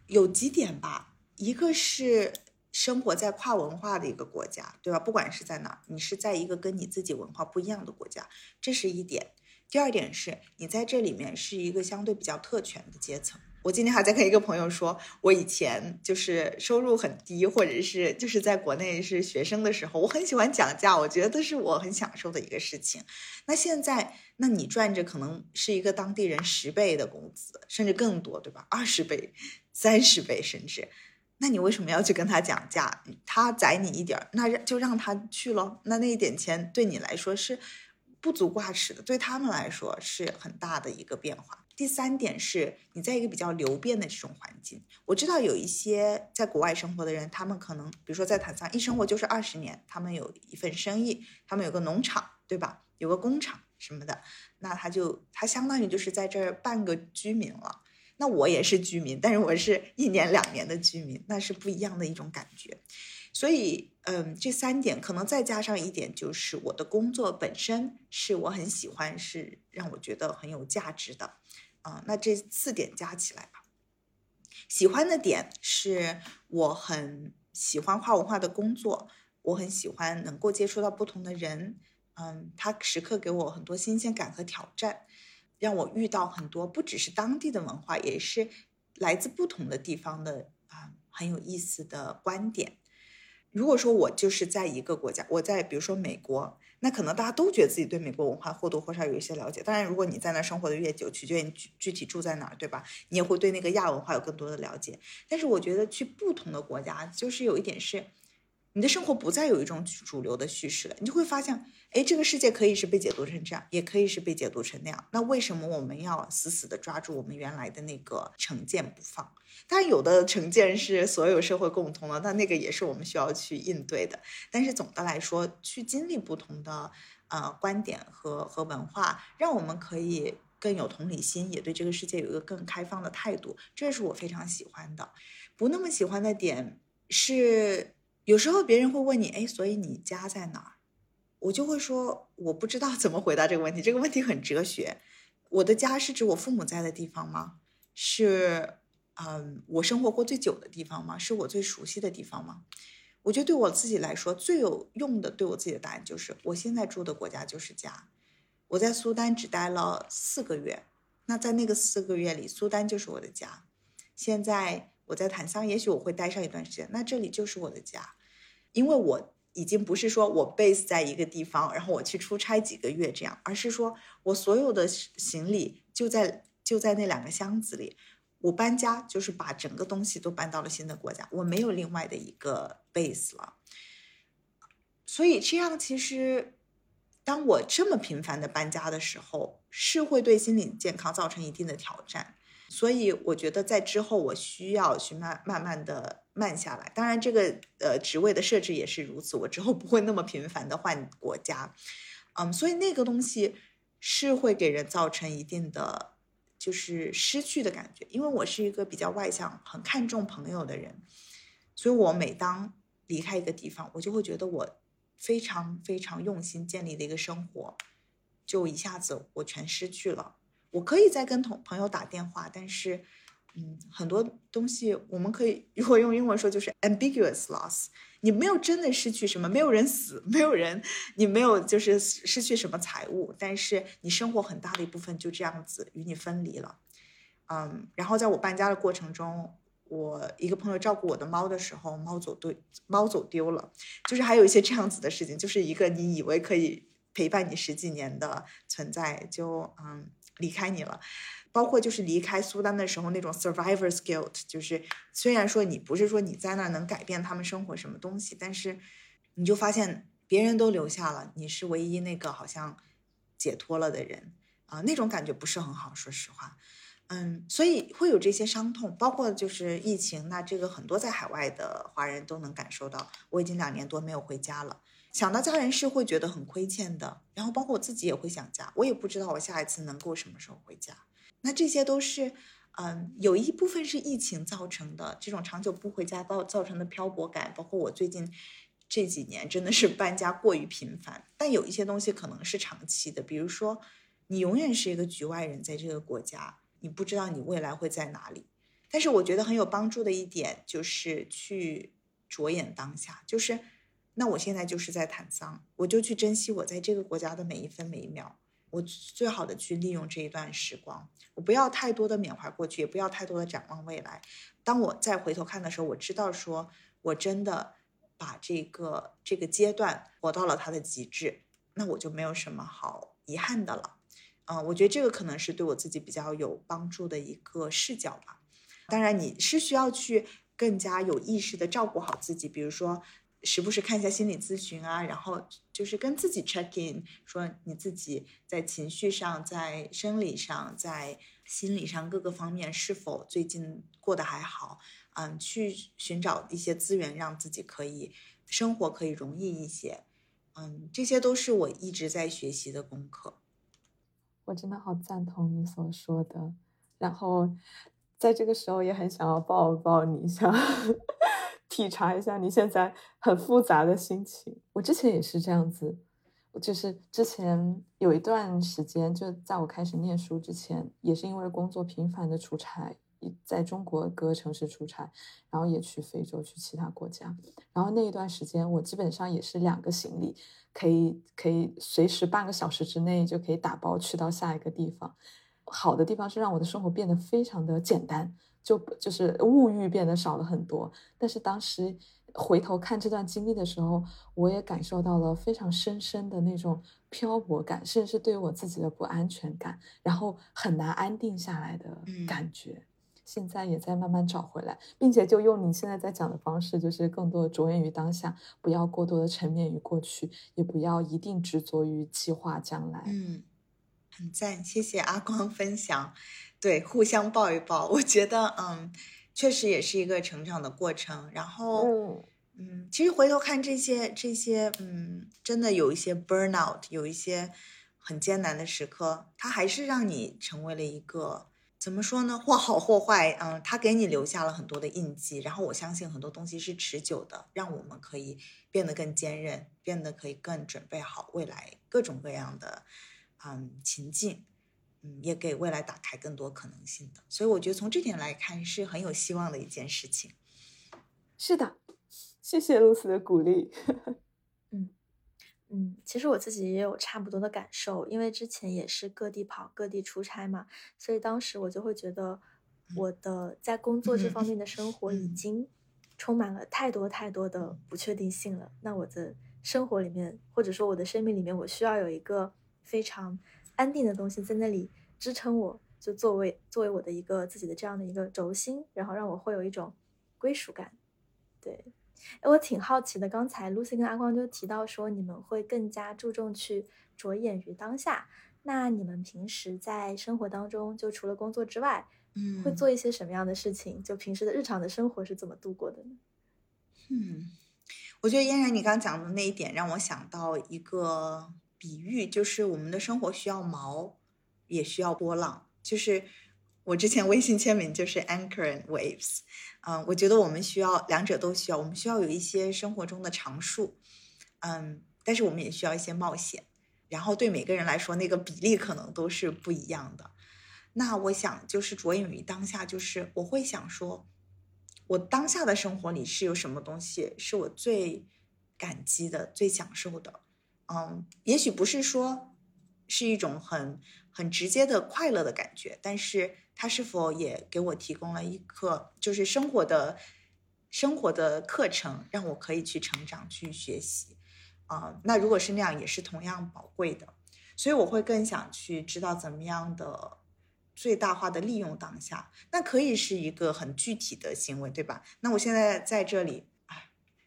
有几点吧，一个是。生活在跨文化的一个国家，对吧？不管是在哪，你是在一个跟你自己文化不一样的国家，这是一点。第二点是你在这里面是一个相对比较特权的阶层。我今天还在跟一个朋友说，我以前就是收入很低，或者是就是在国内是学生的时候，我很喜欢讲价，我觉得是我很享受的一个事情。那现在，那你赚着可能是一个当地人十倍的工资，甚至更多，对吧？二十倍、三十倍，甚至。那你为什么要去跟他讲价？他宰你一点儿，那就让他去咯。那那一点钱对你来说是不足挂齿的，对他们来说是很大的一个变化。第三点是你在一个比较流变的这种环境。我知道有一些在国外生活的人，他们可能比如说在坦桑一生活就是二十年，他们有一份生意，他们有个农场，对吧？有个工厂什么的，那他就他相当于就是在这儿半个居民了。那我也是居民，但是我是一年两年的居民，那是不一样的一种感觉。所以，嗯，这三点可能再加上一点，就是我的工作本身是我很喜欢，是让我觉得很有价值的。啊，那这四点加起来吧。喜欢的点是我很喜欢跨文化的工作，我很喜欢能够接触到不同的人，嗯，他时刻给我很多新鲜感和挑战。让我遇到很多不只是当地的文化，也是来自不同的地方的啊很有意思的观点。如果说我就是在一个国家，我在比如说美国，那可能大家都觉得自己对美国文化或多或少有一些了解。当然，如果你在那生活的越久，取决于你具具体住在哪儿，对吧？你也会对那个亚文化有更多的了解。但是我觉得去不同的国家，就是有一点是。你的生活不再有一种主流的叙事了，你就会发现，哎，这个世界可以是被解读成这样，也可以是被解读成那样。那为什么我们要死死的抓住我们原来的那个成见不放？当然，有的成见是所有社会共通的，但那个也是我们需要去应对的。但是总的来说，去经历不同的呃观点和和文化，让我们可以更有同理心，也对这个世界有一个更开放的态度，这是我非常喜欢的。不那么喜欢的点是。有时候别人会问你，哎，所以你家在哪儿？我就会说，我不知道怎么回答这个问题。这个问题很哲学。我的家是指我父母在的地方吗？是，嗯，我生活过最久的地方吗？是我最熟悉的地方吗？我觉得对我自己来说最有用的，对我自己的答案就是，我现在住的国家就是家。我在苏丹只待了四个月，那在那个四个月里，苏丹就是我的家。现在。我在坦桑，也许我会待上一段时间。那这里就是我的家，因为我已经不是说我 base 在一个地方，然后我去出差几个月这样，而是说我所有的行李就在就在那两个箱子里。我搬家就是把整个东西都搬到了新的国家，我没有另外的一个 base 了。所以这样其实，当我这么频繁的搬家的时候，是会对心理健康造成一定的挑战。所以我觉得在之后我需要去慢慢慢的慢下来。当然，这个呃职位的设置也是如此，我之后不会那么频繁的换国家。嗯，所以那个东西是会给人造成一定的就是失去的感觉。因为我是一个比较外向、很看重朋友的人，所以我每当离开一个地方，我就会觉得我非常非常用心建立的一个生活，就一下子我全失去了。我可以再跟同朋友打电话，但是，嗯，很多东西我们可以如果用英文说就是 ambiguous loss。你没有真的失去什么，没有人死，没有人，你没有就是失去什么财物，但是你生活很大的一部分就这样子与你分离了。嗯，然后在我搬家的过程中，我一个朋友照顾我的猫的时候，猫走丢，猫走丢了，就是还有一些这样子的事情，就是一个你以为可以陪伴你十几年的存在，就嗯。离开你了，包括就是离开苏丹的时候那种 survivor's guilt，就是虽然说你不是说你在那儿能改变他们生活什么东西，但是你就发现别人都留下了，你是唯一那个好像解脱了的人啊，那种感觉不是很好，说实话，嗯，所以会有这些伤痛，包括就是疫情，那这个很多在海外的华人都能感受到，我已经两年多没有回家了。想到家人是会觉得很亏欠的，然后包括我自己也会想家，我也不知道我下一次能够什么时候回家。那这些都是，嗯，有一部分是疫情造成的这种长久不回家造造成的漂泊感，包括我最近这几年真的是搬家过于频繁。但有一些东西可能是长期的，比如说你永远是一个局外人，在这个国家，你不知道你未来会在哪里。但是我觉得很有帮助的一点就是去着眼当下，就是。那我现在就是在坦桑，我就去珍惜我在这个国家的每一分每一秒，我最好的去利用这一段时光，我不要太多的缅怀过去，也不要太多的展望未来。当我再回头看的时候，我知道说我真的把这个这个阶段活到了它的极致，那我就没有什么好遗憾的了。嗯，我觉得这个可能是对我自己比较有帮助的一个视角吧。当然，你是需要去更加有意识的照顾好自己，比如说。时不时看一下心理咨询啊，然后就是跟自己 check in，说你自己在情绪上、在生理上、在心理上各个方面是否最近过得还好？嗯，去寻找一些资源，让自己可以生活可以容易一些。嗯，这些都是我一直在学习的功课。我真的好赞同你所说的，然后在这个时候也很想要抱抱你一下。体察一下你现在很复杂的心情。我之前也是这样子，就是之前有一段时间，就在我开始念书之前，也是因为工作频繁的出差，在中国各个城市出差，然后也去非洲，去其他国家。然后那一段时间，我基本上也是两个行李，可以可以随时半个小时之内就可以打包去到下一个地方。好的地方是让我的生活变得非常的简单。就就是物欲变得少了很多，但是当时回头看这段经历的时候，我也感受到了非常深深的那种漂泊感，甚至是对我自己的不安全感，然后很难安定下来的感觉。现在也在慢慢找回来，并且就用你现在在讲的方式，就是更多的着眼于当下，不要过多的沉湎于过去，也不要一定执着于计划将来。嗯，很赞，谢谢阿光分享。对，互相抱一抱，我觉得，嗯，确实也是一个成长的过程。然后，嗯，其实回头看这些这些，嗯，真的有一些 burnout，有一些很艰难的时刻，它还是让你成为了一个怎么说呢？或好或坏，嗯，它给你留下了很多的印记。然后我相信很多东西是持久的，让我们可以变得更坚韧，变得可以更准备好未来各种各样的，嗯，情境。嗯，也给未来打开更多可能性的，所以我觉得从这点来看是很有希望的一件事情。是的，谢谢露丝的鼓励。<laughs> 嗯嗯，其实我自己也有差不多的感受，因为之前也是各地跑、各地出差嘛，所以当时我就会觉得我的在工作这方面的生活已经。充满了太多太多的不确定性了。那我的生活里面，或者说我的生命里面，我需要有一个非常安定的东西在那里支撑我，就作为作为我的一个自己的这样的一个轴心，然后让我会有一种归属感。对，哎，我挺好奇的，刚才 Lucy 跟阿光就提到说，你们会更加注重去着眼于当下。那你们平时在生活当中，就除了工作之外，嗯，会做一些什么样的事情？就平时的日常的生活是怎么度过的呢？嗯，我觉得嫣然你刚讲的那一点让我想到一个比喻，就是我们的生活需要锚，也需要波浪。就是我之前微信签名就是 anchor and waves，嗯，我觉得我们需要两者都需要，我们需要有一些生活中的常数，嗯，但是我们也需要一些冒险。然后对每个人来说，那个比例可能都是不一样的。那我想就是着眼于当下，就是我会想说，我当下的生活里是有什么东西是我最感激的、最享受的。嗯，也许不是说是一种很很直接的快乐的感觉，但是它是否也给我提供了一课，就是生活的生活的课程，让我可以去成长、去学习。啊，那如果是那样，也是同样宝贵的，所以我会更想去知道怎么样的最大化的利用当下。那可以是一个很具体的行为，对吧？那我现在在这里，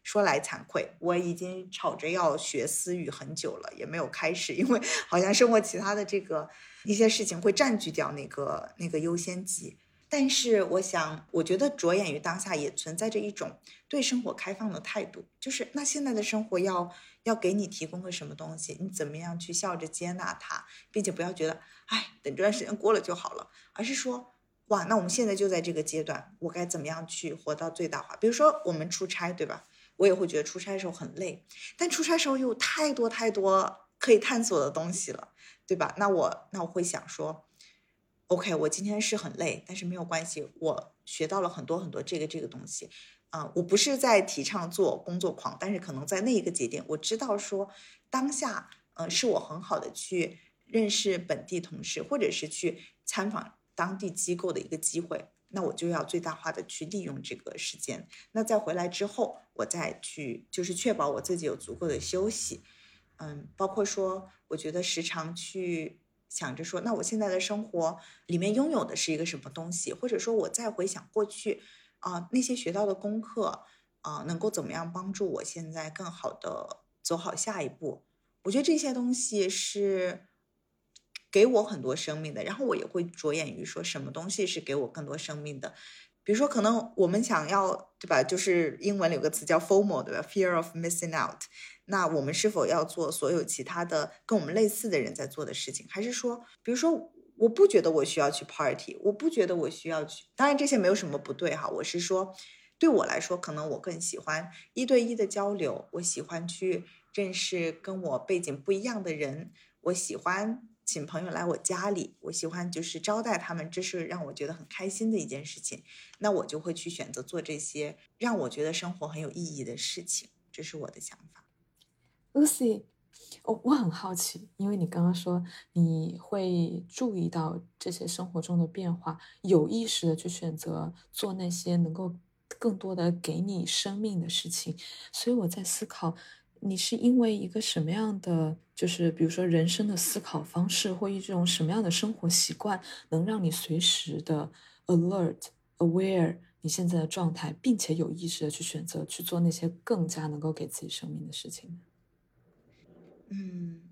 说来惭愧，我已经吵着要学私语很久了，也没有开始，因为 <laughs> 好像生活其他的这个一些事情会占据掉那个那个优先级。但是我想，我觉得着眼于当下也存在着一种对生活开放的态度，就是那现在的生活要要给你提供个什么东西，你怎么样去笑着接纳它，并且不要觉得，哎，等这段时间过了就好了，而是说，哇，那我们现在就在这个阶段，我该怎么样去活到最大化？比如说我们出差，对吧？我也会觉得出差时候很累，但出差时候有太多太多可以探索的东西了，对吧？那我那我会想说。OK，我今天是很累，但是没有关系，我学到了很多很多这个这个东西，啊，我不是在提倡做工作狂，但是可能在那一个节点，我知道说当下，呃，是我很好的去认识本地同事，或者是去参访当地机构的一个机会，那我就要最大化的去利用这个时间，那在回来之后，我再去就是确保我自己有足够的休息，嗯，包括说，我觉得时常去。想着说，那我现在的生活里面拥有的是一个什么东西？或者说，我再回想过去，啊，那些学到的功课，啊，能够怎么样帮助我现在更好的走好下一步？我觉得这些东西是给我很多生命的。然后我也会着眼于说，什么东西是给我更多生命的？比如说，可能我们想要，对吧？就是英文里有个词叫 FOMO，对吧？Fear of missing out。那我们是否要做所有其他的跟我们类似的人在做的事情？还是说，比如说，我不觉得我需要去 party，我不觉得我需要去。当然，这些没有什么不对哈。我是说，对我来说，可能我更喜欢一对一的交流。我喜欢去认识跟我背景不一样的人。我喜欢请朋友来我家里。我喜欢就是招待他们，这是让我觉得很开心的一件事情。那我就会去选择做这些让我觉得生活很有意义的事情。这是我的想法。Lucy，我我很好奇，因为你刚刚说你会注意到这些生活中的变化，有意识的去选择做那些能够更多的给你生命的事情，所以我在思考，你是因为一个什么样的，就是比如说人生的思考方式，或一种什么样的生活习惯，能让你随时的 alert aware 你现在的状态，并且有意识的去选择去做那些更加能够给自己生命的事情。嗯，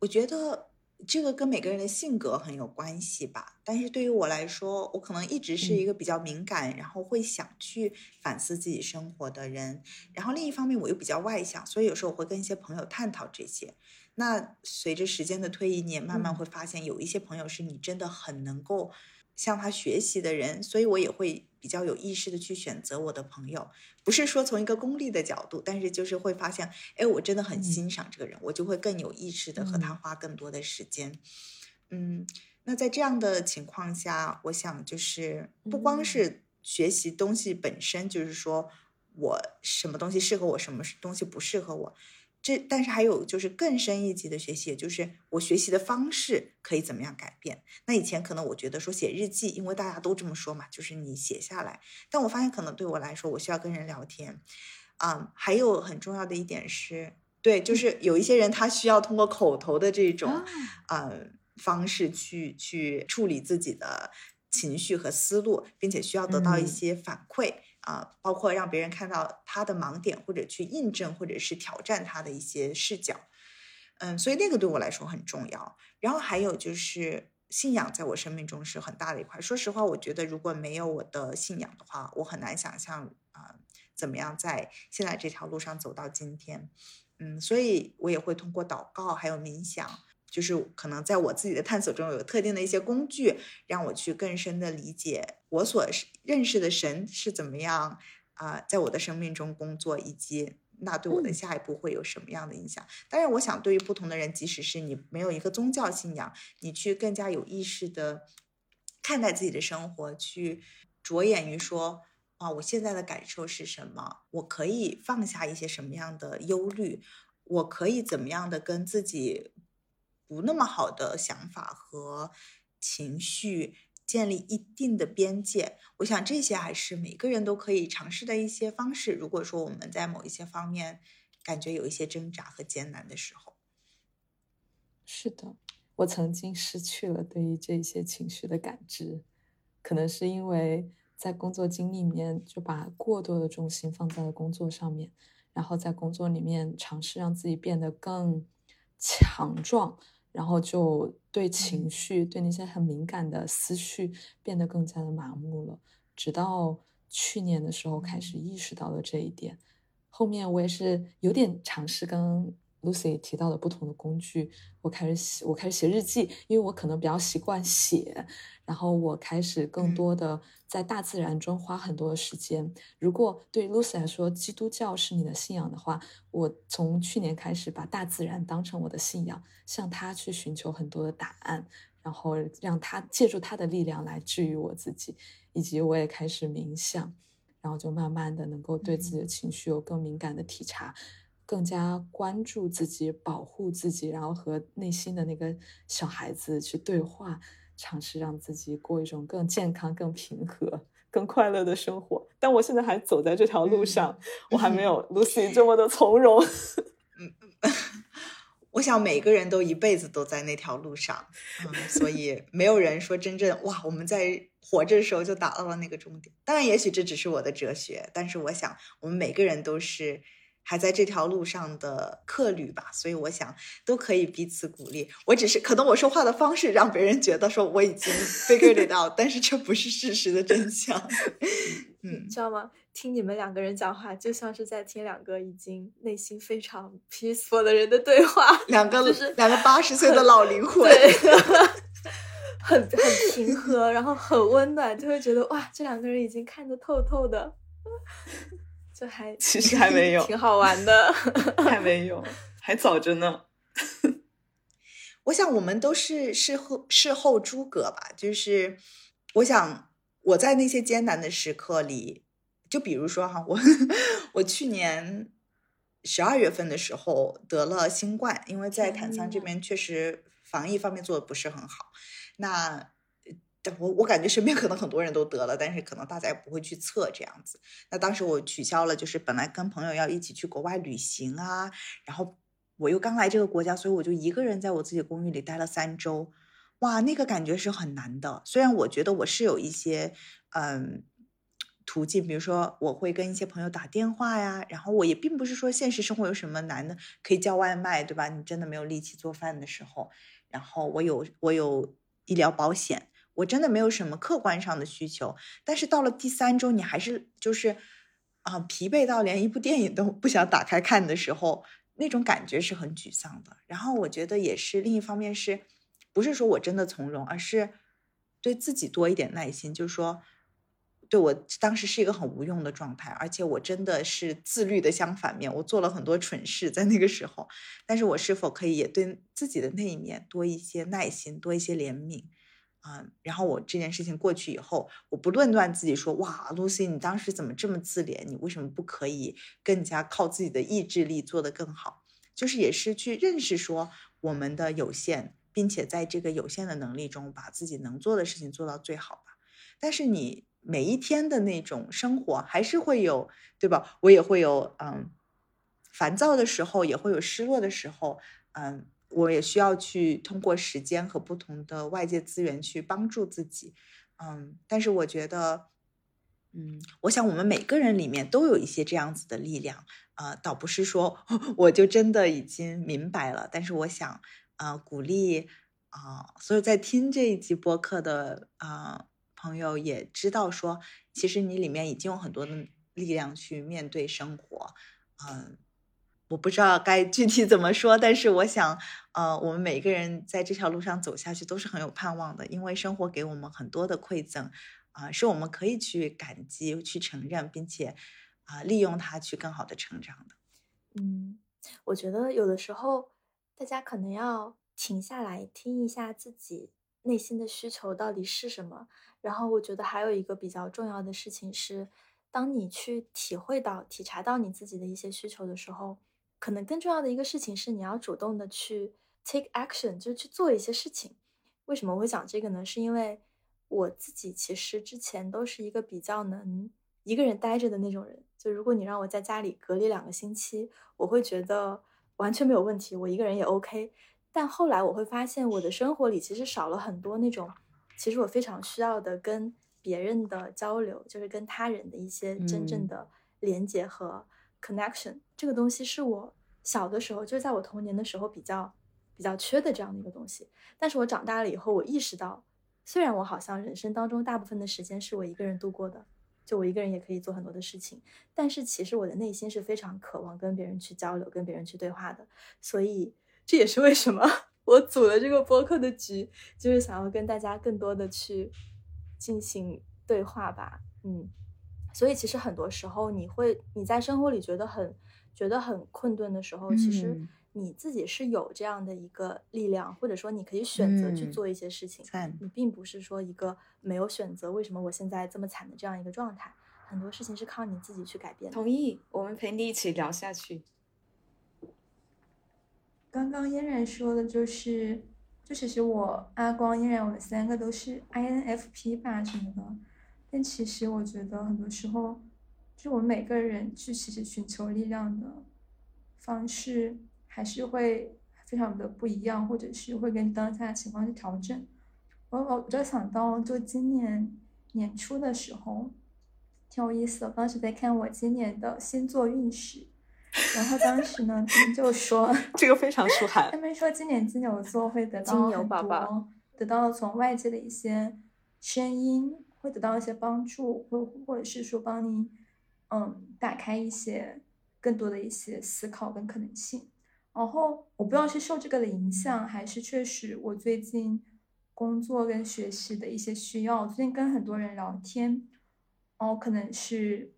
我觉得这个跟每个人的性格很有关系吧。但是对于我来说，我可能一直是一个比较敏感，然后会想去反思自己生活的人。然后另一方面，我又比较外向，所以有时候我会跟一些朋友探讨这些。那随着时间的推移，你也慢慢会发现，有一些朋友是你真的很能够。向他学习的人，所以我也会比较有意识的去选择我的朋友，不是说从一个功利的角度，但是就是会发现，哎，我真的很欣赏这个人，我就会更有意识的和他花更多的时间。嗯，那在这样的情况下，我想就是不光是学习东西本身，就是说我什么东西适合我，什么东西不适合我，这但是还有就是更深一级的学习，也就是我学习的方式可以怎么样改变。那以前可能我觉得说写日记，因为大家都这么说嘛，就是你写下来。但我发现可能对我来说，我需要跟人聊天。嗯，还有很重要的一点是，对，就是有一些人他需要通过口头的这种嗯方式去去处理自己的情绪和思路，并且需要得到一些反馈。啊，包括让别人看到他的盲点，或者去印证，或者是挑战他的一些视角，嗯，所以那个对我来说很重要。然后还有就是信仰，在我生命中是很大的一块。说实话，我觉得如果没有我的信仰的话，我很难想象啊，怎么样在现在这条路上走到今天。嗯，所以我也会通过祷告，还有冥想。就是可能在我自己的探索中有特定的一些工具，让我去更深的理解我所认识的神是怎么样啊，在我的生命中工作，以及那对我的下一步会有什么样的影响。当然，我想对于不同的人，即使是你没有一个宗教信仰，你去更加有意识的看待自己的生活，去着眼于说啊，我现在的感受是什么？我可以放下一些什么样的忧虑？我可以怎么样的跟自己？不那么好的想法和情绪建立一定的边界，我想这些还是每个人都可以尝试的一些方式。如果说我们在某一些方面感觉有一些挣扎和艰难的时候，是的，我曾经失去了对于这些情绪的感知，可能是因为在工作经历里面就把过多的重心放在了工作上面，然后在工作里面尝试让自己变得更强壮。然后就对情绪、对那些很敏感的思绪变得更加的麻木了。直到去年的时候开始意识到了这一点，后面我也是有点尝试跟。Lucy 提到的不同的工具，我开始写，我开始写日记，因为我可能比较习惯写，然后我开始更多的在大自然中花很多的时间。如果对 Lucy 来说，基督教是你的信仰的话，我从去年开始把大自然当成我的信仰，向他去寻求很多的答案，然后让他借助他的力量来治愈我自己，以及我也开始冥想，然后就慢慢的能够对自己的情绪有更敏感的体察。更加关注自己，保护自己，然后和内心的那个小孩子去对话，尝试让自己过一种更健康、更平和、更快乐的生活。但我现在还走在这条路上，我还没有 <laughs> Lucy 这么的从容。嗯，我想每个人都一辈子都在那条路上，嗯，所以没有人说真正哇，我们在活着的时候就达到了那个终点。当然，也许这只是我的哲学，但是我想，我们每个人都是。还在这条路上的客旅吧，所以我想都可以彼此鼓励。我只是可能我说话的方式让别人觉得说我已经 <laughs> figured it out，但是这不是事实的真相。<laughs> 嗯，知道吗？听你们两个人讲话，就像是在听两个已经内心非常 peaceful 的人的对话，两个就 <laughs> 是两个八十岁的老灵魂，很很平和，然后很温暖，就会觉得哇，这两个人已经看得透透的。就还其实还没有，挺好玩的，<laughs> 还没有，还早着呢。<laughs> 我想我们都是事后事后诸葛吧，就是我想我在那些艰难的时刻里，就比如说哈，我 <laughs> 我去年十二月份的时候得了新冠，因为在坦桑这边确实防疫方面做的不是很好，那。我我感觉身边可能很多人都得了，但是可能大家也不会去测这样子。那当时我取消了，就是本来跟朋友要一起去国外旅行啊，然后我又刚来这个国家，所以我就一个人在我自己公寓里待了三周。哇，那个感觉是很难的。虽然我觉得我是有一些嗯途径，比如说我会跟一些朋友打电话呀，然后我也并不是说现实生活有什么难的，可以叫外卖，对吧？你真的没有力气做饭的时候，然后我有我有医疗保险。我真的没有什么客观上的需求，但是到了第三周，你还是就是啊疲惫到连一部电影都不想打开看的时候，那种感觉是很沮丧的。然后我觉得也是另一方面，是不是说我真的从容，而是对自己多一点耐心。就是说，对我当时是一个很无用的状态，而且我真的是自律的相反面，我做了很多蠢事在那个时候。但是我是否可以也对自己的那一面多一些耐心，多一些怜悯？嗯，然后我这件事情过去以后，我不论断自己说，哇，Lucy，你当时怎么这么自怜？你为什么不可以更加靠自己的意志力做得更好？就是也是去认识说我们的有限，并且在这个有限的能力中，把自己能做的事情做到最好吧。但是你每一天的那种生活还是会有，对吧？我也会有嗯烦躁的时候，也会有失落的时候，嗯，我也需要去通过时间和不同的外界资源去帮助自己，嗯，但是我觉得。嗯，我想我们每个人里面都有一些这样子的力量，呃，倒不是说 <laughs> 我就真的已经明白了，但是我想，呃，鼓励啊，所有在听这一集播客的啊朋友也知道说，其实你里面已经有很多的力量去面对生活，嗯，我不知道该具体怎么说，但是我想，呃，我们每个人在这条路上走下去都是很有盼望的，因为生活给我们很多的馈赠。啊，是我们可以去感激、去承认，并且啊，利用它去更好的成长的。嗯，我觉得有的时候大家可能要停下来听一下自己内心的需求到底是什么。然后，我觉得还有一个比较重要的事情是，当你去体会到、体察到你自己的一些需求的时候，可能更重要的一个事情是你要主动的去 take action，就是去做一些事情。为什么我会讲这个呢？是因为。我自己其实之前都是一个比较能一个人待着的那种人，就如果你让我在家里隔离两个星期，我会觉得完全没有问题，我一个人也 OK。但后来我会发现，我的生活里其实少了很多那种，其实我非常需要的跟别人的交流，就是跟他人的一些真正的连接和 connection。这个东西是我小的时候，就是在我童年的时候比较比较缺的这样的一个东西。但是我长大了以后，我意识到。虽然我好像人生当中大部分的时间是我一个人度过的，就我一个人也可以做很多的事情，但是其实我的内心是非常渴望跟别人去交流、跟别人去对话的。所以这也是为什么 <laughs> 我组了这个播客的局，就是想要跟大家更多的去进行对话吧。嗯，所以其实很多时候你会你在生活里觉得很觉得很困顿的时候，其实。你自己是有这样的一个力量，或者说你可以选择去做一些事情。你并不是说一个没有选择，为什么我现在这么惨的这样一个状态？很多事情是靠你自己去改变。同意，我们陪你一起聊下去。刚刚嫣然说的就是，就其实我阿光、嫣然，我们三个都是 INFP 吧什么的。但其实我觉得很多时候，就我们每个人去其实寻求力量的方式。还是会非常的不一样，或者是会根据当下的情况去调整。我我我就想到，就今年年初的时候，挺有意思的。当时在看我今年的星座运势，然后当时呢，他们就说 <laughs> 这个非常舒涵。他们说今年金牛座会得到很多，得到从外界的一些声音，会得到一些帮助，或或者是说帮你嗯打开一些更多的一些思考跟可能性。然后我不知道是受这个的影响，还是确实我最近工作跟学习的一些需要。最近跟很多人聊天，哦，可能是，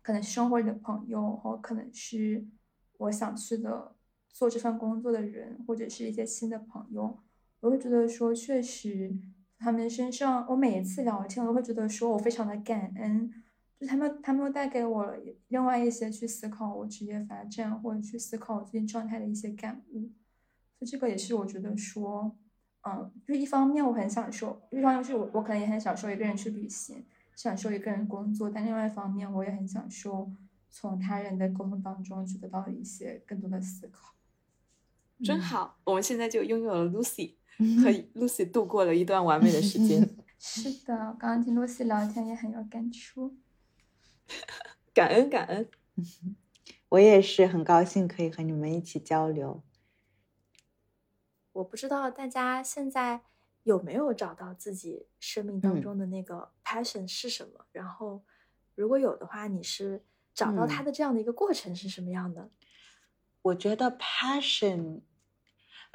可能是生活里的朋友，或可能是我想去的做这份工作的人，或者是一些新的朋友，我会觉得说，确实他们身上，我每一次聊天，我都会觉得说我非常的感恩。就他们，他们带给我另外一些去思考我职业发展，或者去思考我最近状态的一些感悟。所以这个也是我觉得说，嗯，就一方面我很享受，一方面是我我可能也很享受一个人去旅行，享受一个人工作，但另外一方面我也很享受从他人的沟通当中去得到一些更多的思考。真好，我们现在就拥有了 Lucy，和 Lucy 度过了一段完美的时间。<laughs> 是的，刚刚听 Lucy 聊天也很有感触。感 <laughs> 恩感恩，<laughs> 我也是很高兴可以和你们一起交流。我不知道大家现在有没有找到自己生命当中的那个 passion 是什么？然后，如果有的话，你是找到它的这样的一个过程是什么样的？我觉得 passion，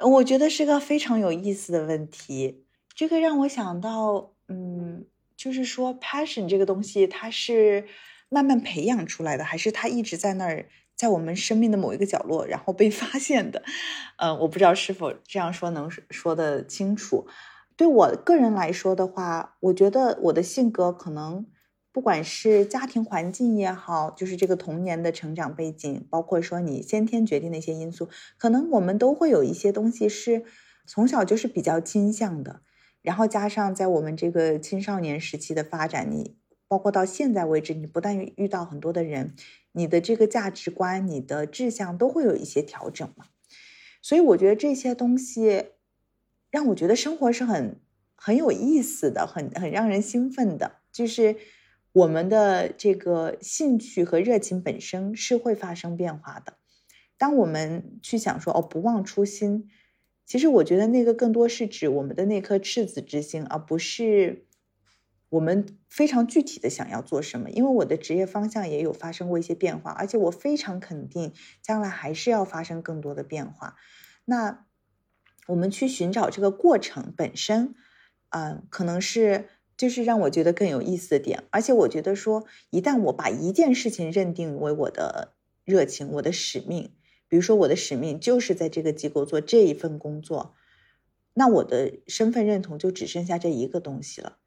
我觉得是个非常有意思的问题。这个让我想到，嗯，就是说 passion 这个东西，它是。慢慢培养出来的，还是它一直在那儿，在我们生命的某一个角落，然后被 <laughs> 发现的？嗯，我不知道是否这样说能说得清楚。对我个人来说的话，我觉得我的性格可能不管是家庭环境也好，就是这个童年的成长背景，包括说你先天决定的一些因素，可能我们都会有一些东西是从小就是比较倾向的，然后加上在我们这个青少年时期的发展，你包括到现在为止，你不但遇到很多的人，你的这个价值观、你的志向都会有一些调整嘛。所以我觉得这些东西让我觉得生活是很很有意思的，很很让人兴奋的，就是。我们的这个兴趣和热情本身是会发生变化的。当我们去想说“哦，不忘初心”，其实我觉得那个更多是指我们的那颗赤子之心，而不是我们非常具体的想要做什么。因为我的职业方向也有发生过一些变化，而且我非常肯定将来还是要发生更多的变化。那我们去寻找这个过程本身，嗯，可能是。就是让我觉得更有意思的点，而且我觉得说，一旦我把一件事情认定为我的热情、我的使命，比如说我的使命就是在这个机构做这一份工作，那我的身份认同就只剩下这一个东西了。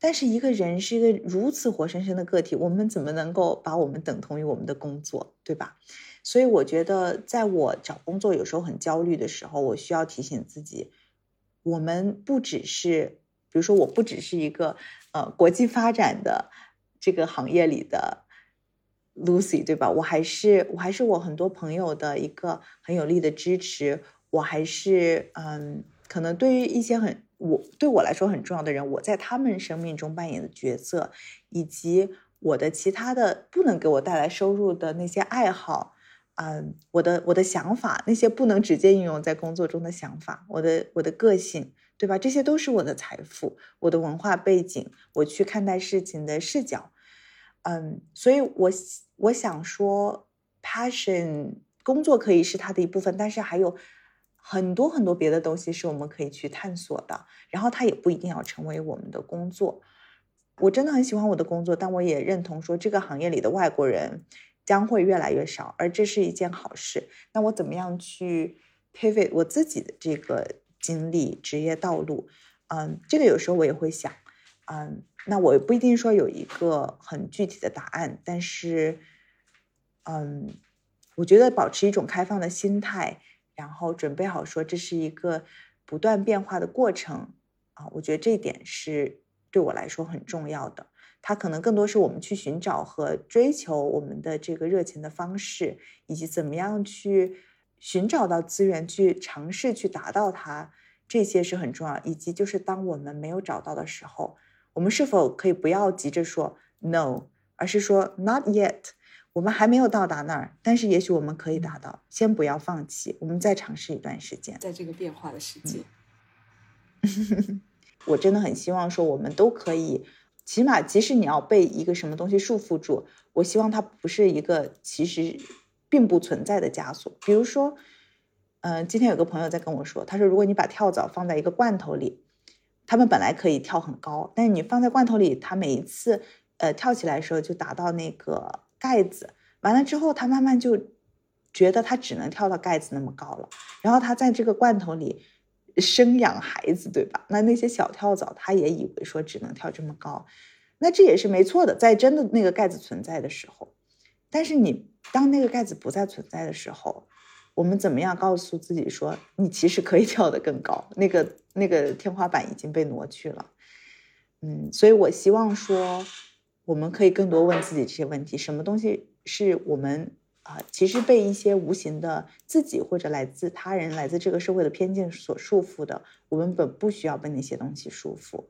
但是一个人是一个如此活生生的个体，我们怎么能够把我们等同于我们的工作，对吧？所以我觉得，在我找工作有时候很焦虑的时候，我需要提醒自己，我们不只是。比如说，我不只是一个呃国际发展的这个行业里的 Lucy，对吧？我还是我还是我很多朋友的一个很有力的支持。我还是嗯，可能对于一些很我对我来说很重要的人，我在他们生命中扮演的角色，以及我的其他的不能给我带来收入的那些爱好，嗯，我的我的想法，那些不能直接应用在工作中的想法，我的我的个性。对吧？这些都是我的财富，我的文化背景，我去看待事情的视角，嗯，所以，我我想说，passion 工作可以是它的一部分，但是还有很多很多别的东西是我们可以去探索的。然后，它也不一定要成为我们的工作。我真的很喜欢我的工作，但我也认同说，这个行业里的外国人将会越来越少，而这是一件好事。那我怎么样去 pivot 我自己的这个？经历职业道路，嗯，这个有时候我也会想，嗯，那我不一定说有一个很具体的答案，但是，嗯，我觉得保持一种开放的心态，然后准备好说这是一个不断变化的过程啊，我觉得这一点是对我来说很重要的。它可能更多是我们去寻找和追求我们的这个热情的方式，以及怎么样去。寻找到资源去尝试去达到它，这些是很重要。以及就是当我们没有找到的时候，我们是否可以不要急着说 no，而是说 not yet，我们还没有到达那儿，但是也许我们可以达到。先不要放弃，我们再尝试一段时间。在这个变化的世界，<laughs> 我真的很希望说我们都可以，起码即使你要被一个什么东西束缚住，我希望它不是一个其实。并不存在的枷锁，比如说，嗯，今天有个朋友在跟我说，他说，如果你把跳蚤放在一个罐头里，它们本来可以跳很高，但是你放在罐头里，它每一次，呃，跳起来的时候就打到那个盖子，完了之后，它慢慢就觉得它只能跳到盖子那么高了，然后它在这个罐头里生养孩子，对吧？那那些小跳蚤，它也以为说只能跳这么高，那这也是没错的，在真的那个盖子存在的时候。但是你当那个盖子不再存在的时候，我们怎么样告诉自己说你其实可以跳得更高？那个那个天花板已经被挪去了。嗯，所以我希望说，我们可以更多问自己这些问题：什么东西是我们啊，其实被一些无形的自己或者来自他人、来自这个社会的偏见所束缚的？我们本不需要被那些东西束缚。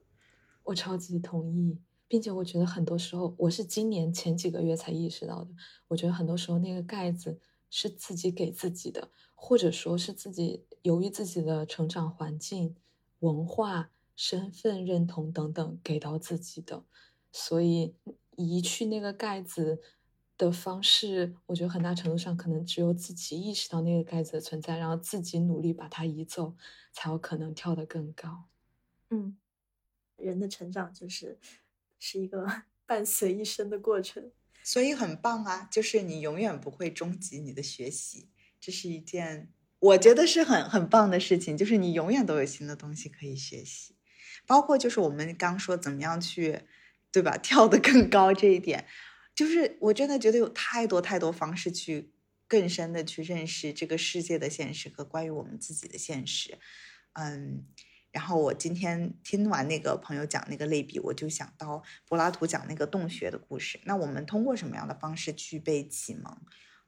我超级同意。并且我觉得很多时候，我是今年前几个月才意识到的。我觉得很多时候那个盖子是自己给自己的，或者说是自己由于自己的成长环境、文化、身份认同等等给到自己的。所以移去那个盖子的方式，我觉得很大程度上可能只有自己意识到那个盖子的存在，然后自己努力把它移走，才有可能跳得更高。嗯，人的成长就是。是一个 <laughs> 伴随一生的过程，所以很棒啊！就是你永远不会终极你的学习，这是一件我觉得是很很棒的事情。就是你永远都有新的东西可以学习，包括就是我们刚说怎么样去对吧？跳得更高这一点，就是我真的觉得有太多太多方式去更深的去认识这个世界的现实和关于我们自己的现实。嗯，然后我今天听完那个朋友讲那个类比，我就想到柏拉图讲那个洞穴的故事。那我们通过什么样的方式去被启蒙？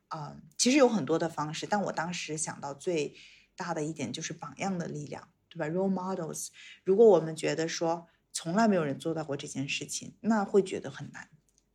啊，其实有很多的方式，但我当时想到最大的一点就是榜样的力量，对吧？Role models。如果我们觉得说从来没有人做到过这件事情，那会觉得很难，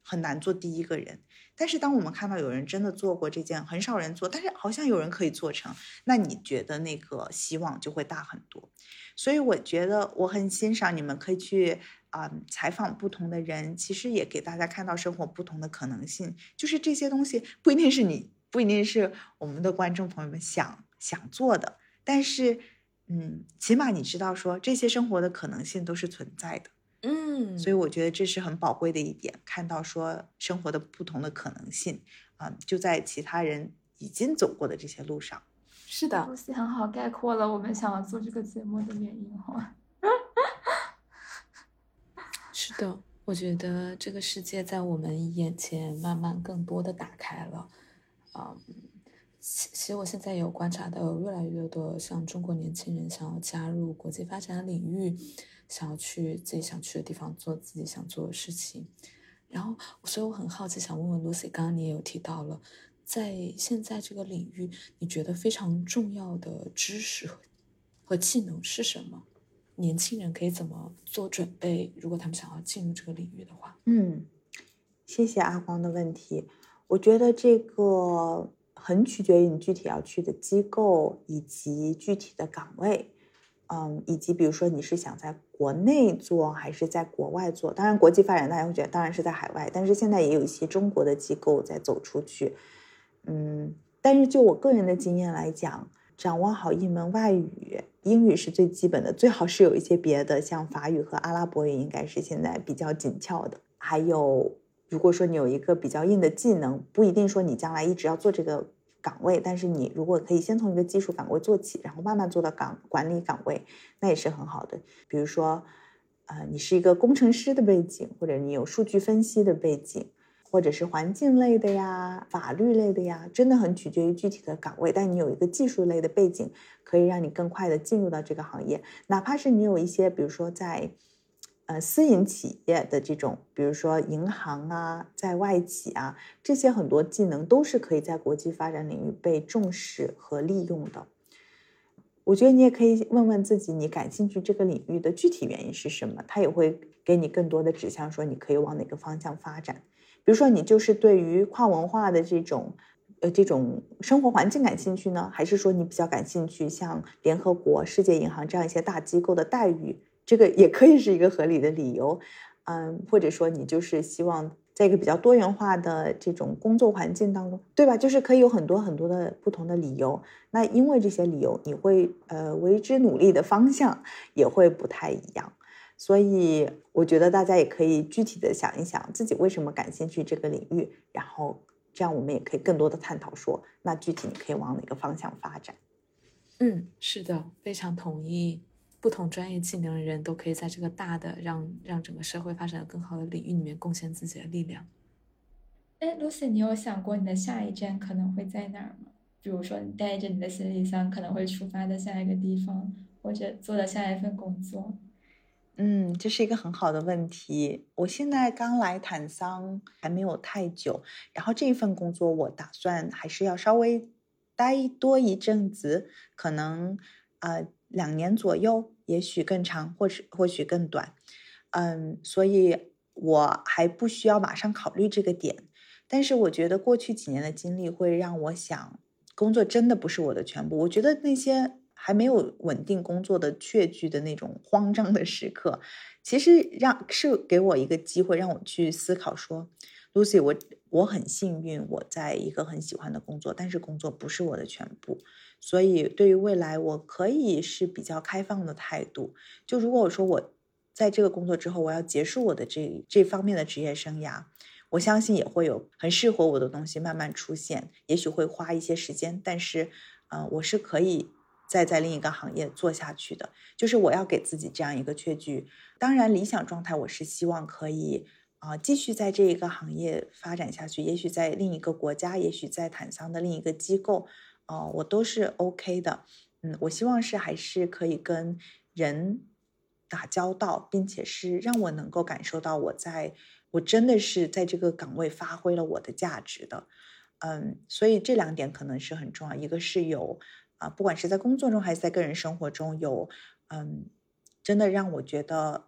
很难做第一个人。但是当我们看到有人真的做过这件，很少人做，但是好像有人可以做成，那你觉得那个希望就会大很多。所以我觉得我很欣赏你们可以去啊采访不同的人，其实也给大家看到生活不同的可能性。就是这些东西不一定是你，不一定是我们的观众朋友们想想做的，但是嗯，起码你知道说这些生活的可能性都是存在的。嗯，所以我觉得这是很宝贵的一点，看到说生活的不同的可能性啊，就在其他人已经走过的这些路上。是的，露西很好概括了我们想要做这个节目的原因哈。<laughs> 是的，我觉得这个世界在我们眼前慢慢更多的打开了。啊，其其实我现在有观察到，有越来越多像中国年轻人想要加入国际发展领域。想要去自己想去的地方做自己想做的事情，然后，所以我很好奇，想问问 Lucy，刚刚你也有提到了，在现在这个领域，你觉得非常重要的知识和技能是什么？年轻人可以怎么做准备？如果他们想要进入这个领域的话，嗯，谢谢阿光的问题。我觉得这个很取决于你具体要去的机构以及具体的岗位。嗯，以及比如说你是想在国内做还是在国外做？当然，国际发展大家会觉得当然是在海外，但是现在也有一些中国的机构在走出去。嗯，但是就我个人的经验来讲，掌握好一门外语，英语是最基本的，最好是有一些别的，像法语和阿拉伯语应该是现在比较紧俏的。还有，如果说你有一个比较硬的技能，不一定说你将来一直要做这个。岗位，但是你如果可以先从一个技术岗位做起，然后慢慢做到岗管理岗位，那也是很好的。比如说，呃，你是一个工程师的背景，或者你有数据分析的背景，或者是环境类的呀、法律类的呀，真的很取决于具体的岗位。但你有一个技术类的背景，可以让你更快的进入到这个行业。哪怕是你有一些，比如说在。呃，私营企业的这种，比如说银行啊，在外企啊，这些很多技能都是可以在国际发展领域被重视和利用的。我觉得你也可以问问自己，你感兴趣这个领域的具体原因是什么？它也会给你更多的指向，说你可以往哪个方向发展。比如说，你就是对于跨文化的这种，呃，这种生活环境感兴趣呢，还是说你比较感兴趣像联合国、世界银行这样一些大机构的待遇？这个也可以是一个合理的理由，嗯，或者说你就是希望在一个比较多元化的这种工作环境当中，对吧？就是可以有很多很多的不同的理由。那因为这些理由，你会呃为之努力的方向也会不太一样。所以我觉得大家也可以具体的想一想自己为什么感兴趣这个领域，然后这样我们也可以更多的探讨说，那具体你可以往哪个方向发展。嗯，是的，非常同意。不同专业技能的人都可以在这个大的让让整个社会发展的更好的领域里面贡献自己的力量。哎，Lucy，你有想过你的下一站可能会在哪儿吗？比如说，你带着你的行李箱可能会出发的下一个地方，或者做的下一份工作？嗯，这是一个很好的问题。我现在刚来坦桑，还没有太久，然后这一份工作我打算还是要稍微待多一阵子，可能啊两年左右。也许更长，或是或许更短，嗯，所以我还不需要马上考虑这个点。但是我觉得过去几年的经历会让我想，工作真的不是我的全部。我觉得那些还没有稳定工作的确据的那种慌张的时刻，其实让是给我一个机会，让我去思考说，Lucy，我我很幸运，我在一个很喜欢的工作，但是工作不是我的全部。所以，对于未来，我可以是比较开放的态度。就如果我说我在这个工作之后，我要结束我的这这方面的职业生涯，我相信也会有很适合我的东西慢慢出现。也许会花一些时间，但是，呃，我是可以再在另一个行业做下去的。就是我要给自己这样一个确据。当然，理想状态我是希望可以啊继续在这一个行业发展下去，也许在另一个国家，也许在坦桑的另一个机构，哦，我都是 OK 的。嗯，我希望是还是可以跟人打交道，并且是让我能够感受到我在我真的是在这个岗位发挥了我的价值的。嗯，所以这两点可能是很重要，一个是有啊，不管是在工作中还是在个人生活中有，嗯，真的让我觉得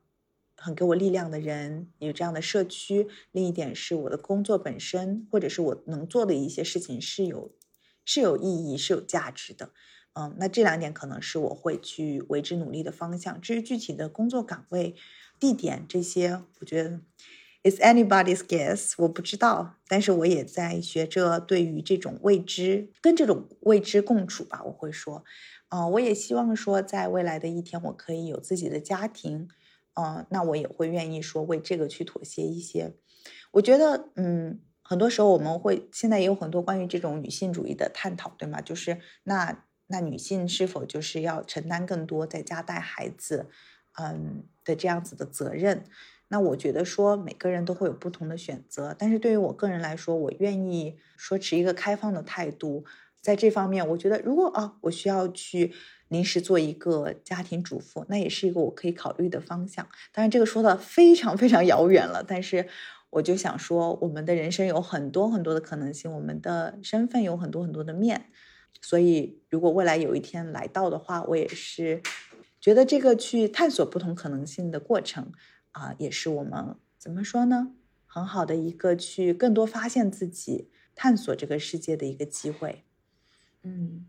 很给我力量的人，有这样的社区。另一点是我的工作本身，或者是我能做的一些事情是有是有意义、是有价值的。嗯，那这两点可能是我会去为之努力的方向。至于具体的工作岗位、地点这些，我觉得 is anybody's guess，我不知道。但是我也在学着对于这种未知跟这种未知共处吧。我会说，嗯，我也希望说，在未来的一天，我可以有自己的家庭。嗯，那我也会愿意说为这个去妥协一些。我觉得，嗯，很多时候我们会现在也有很多关于这种女性主义的探讨，对吗？就是那。那女性是否就是要承担更多在家带孩子，嗯的这样子的责任？那我觉得说每个人都会有不同的选择，但是对于我个人来说，我愿意说持一个开放的态度，在这方面，我觉得如果啊，我需要去临时做一个家庭主妇，那也是一个我可以考虑的方向。当然，这个说的非常非常遥远了，但是我就想说，我们的人生有很多很多的可能性，我们的身份有很多很多的面。所以，如果未来有一天来到的话，我也是觉得这个去探索不同可能性的过程啊，也是我们怎么说呢？很好的一个去更多发现自己、探索这个世界的一个机会。嗯，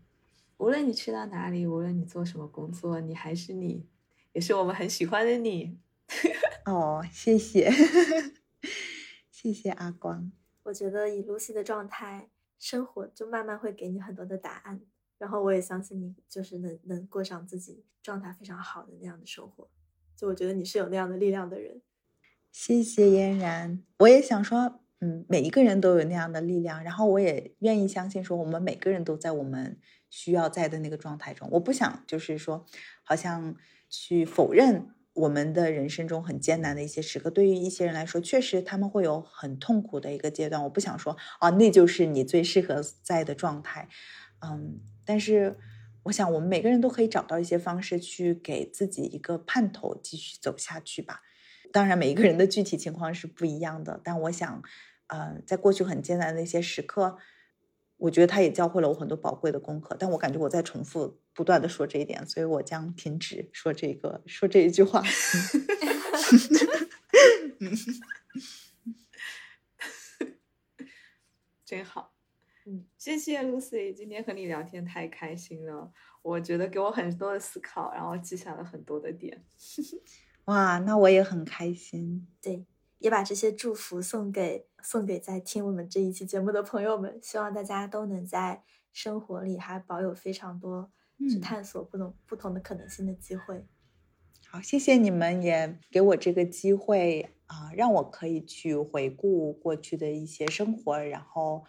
无论你去到哪里，无论你做什么工作，你还是你，也是我们很喜欢的你。<laughs> 哦，谢谢，谢谢阿光。我觉得以 Lucy 的状态。生活就慢慢会给你很多的答案，然后我也相信你就是能能过上自己状态非常好的那样的生活。就我觉得你是有那样的力量的人。谢谢嫣然，我也想说，嗯，每一个人都有那样的力量，然后我也愿意相信说，我们每个人都在我们需要在的那个状态中。我不想就是说，好像去否认。我们的人生中很艰难的一些时刻，对于一些人来说，确实他们会有很痛苦的一个阶段。我不想说啊，那就是你最适合在的状态，嗯，但是我想我们每个人都可以找到一些方式去给自己一个盼头，继续走下去吧。当然，每一个人的具体情况是不一样的，但我想，呃，在过去很艰难的一些时刻。我觉得他也教会了我很多宝贵的功课，但我感觉我在重复不断的说这一点，所以我将停止说这个说这一句话。<laughs> 真好，嗯，谢谢 Lucy，今天和你聊天太开心了，我觉得给我很多的思考，然后记下了很多的点。<laughs> 哇，那我也很开心。对。也把这些祝福送给送给在听我们这一期节目的朋友们，希望大家都能在生活里还保有非常多去探索不同不同的可能性的机会。好，谢谢你们也给我这个机会啊，让我可以去回顾过去的一些生活，然后。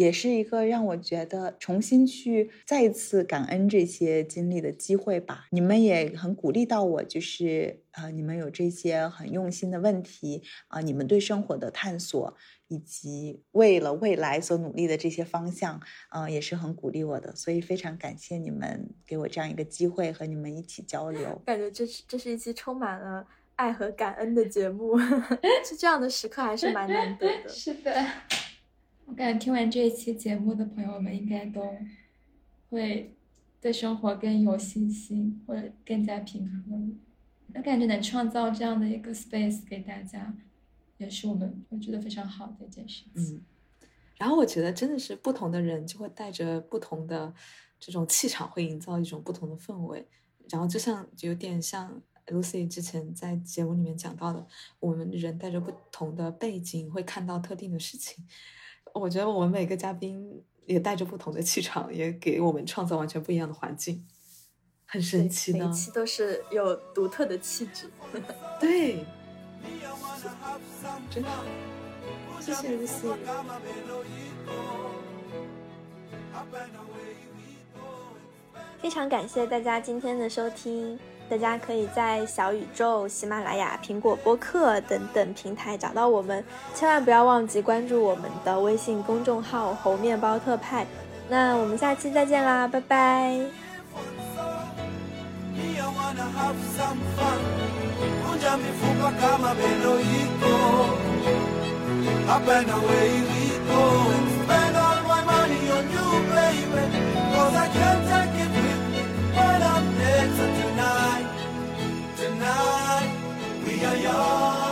也是一个让我觉得重新去再一次感恩这些经历的机会吧。你们也很鼓励到我，就是呃，你们有这些很用心的问题啊，你们对生活的探索以及为了未来所努力的这些方向，嗯，也是很鼓励我的。所以非常感谢你们给我这样一个机会和你们一起交流。感觉这是这是一期充满了爱和感恩的节目，<laughs> 是这样的时刻还是蛮难得的。<laughs> 是的。我感觉听完这一期节目的朋友们，应该都会对生活更有信心，或者更加平和。我感觉能创造这样的一个 space 给大家，也是我们我觉得非常好的一件事情。嗯，然后我觉得真的是不同的人就会带着不同的这种气场，会营造一种不同的氛围。然后就像有点像 Lucy 之前在节目里面讲到的，我们人带着不同的背景，会看到特定的事情。我觉得我们每个嘉宾也带着不同的气场，也给我们创造完全不一样的环境，很神奇的。每期都是有独特的气质，<laughs> 对，<laughs> 真好。谢谢 Lucy。非常感谢大家今天的收听。大家可以在小宇宙、喜马拉雅、苹果播客等等平台找到我们，千万不要忘记关注我们的微信公众号“猴面包特派”。那我们下期再见啦，拜拜。I can't take We are young.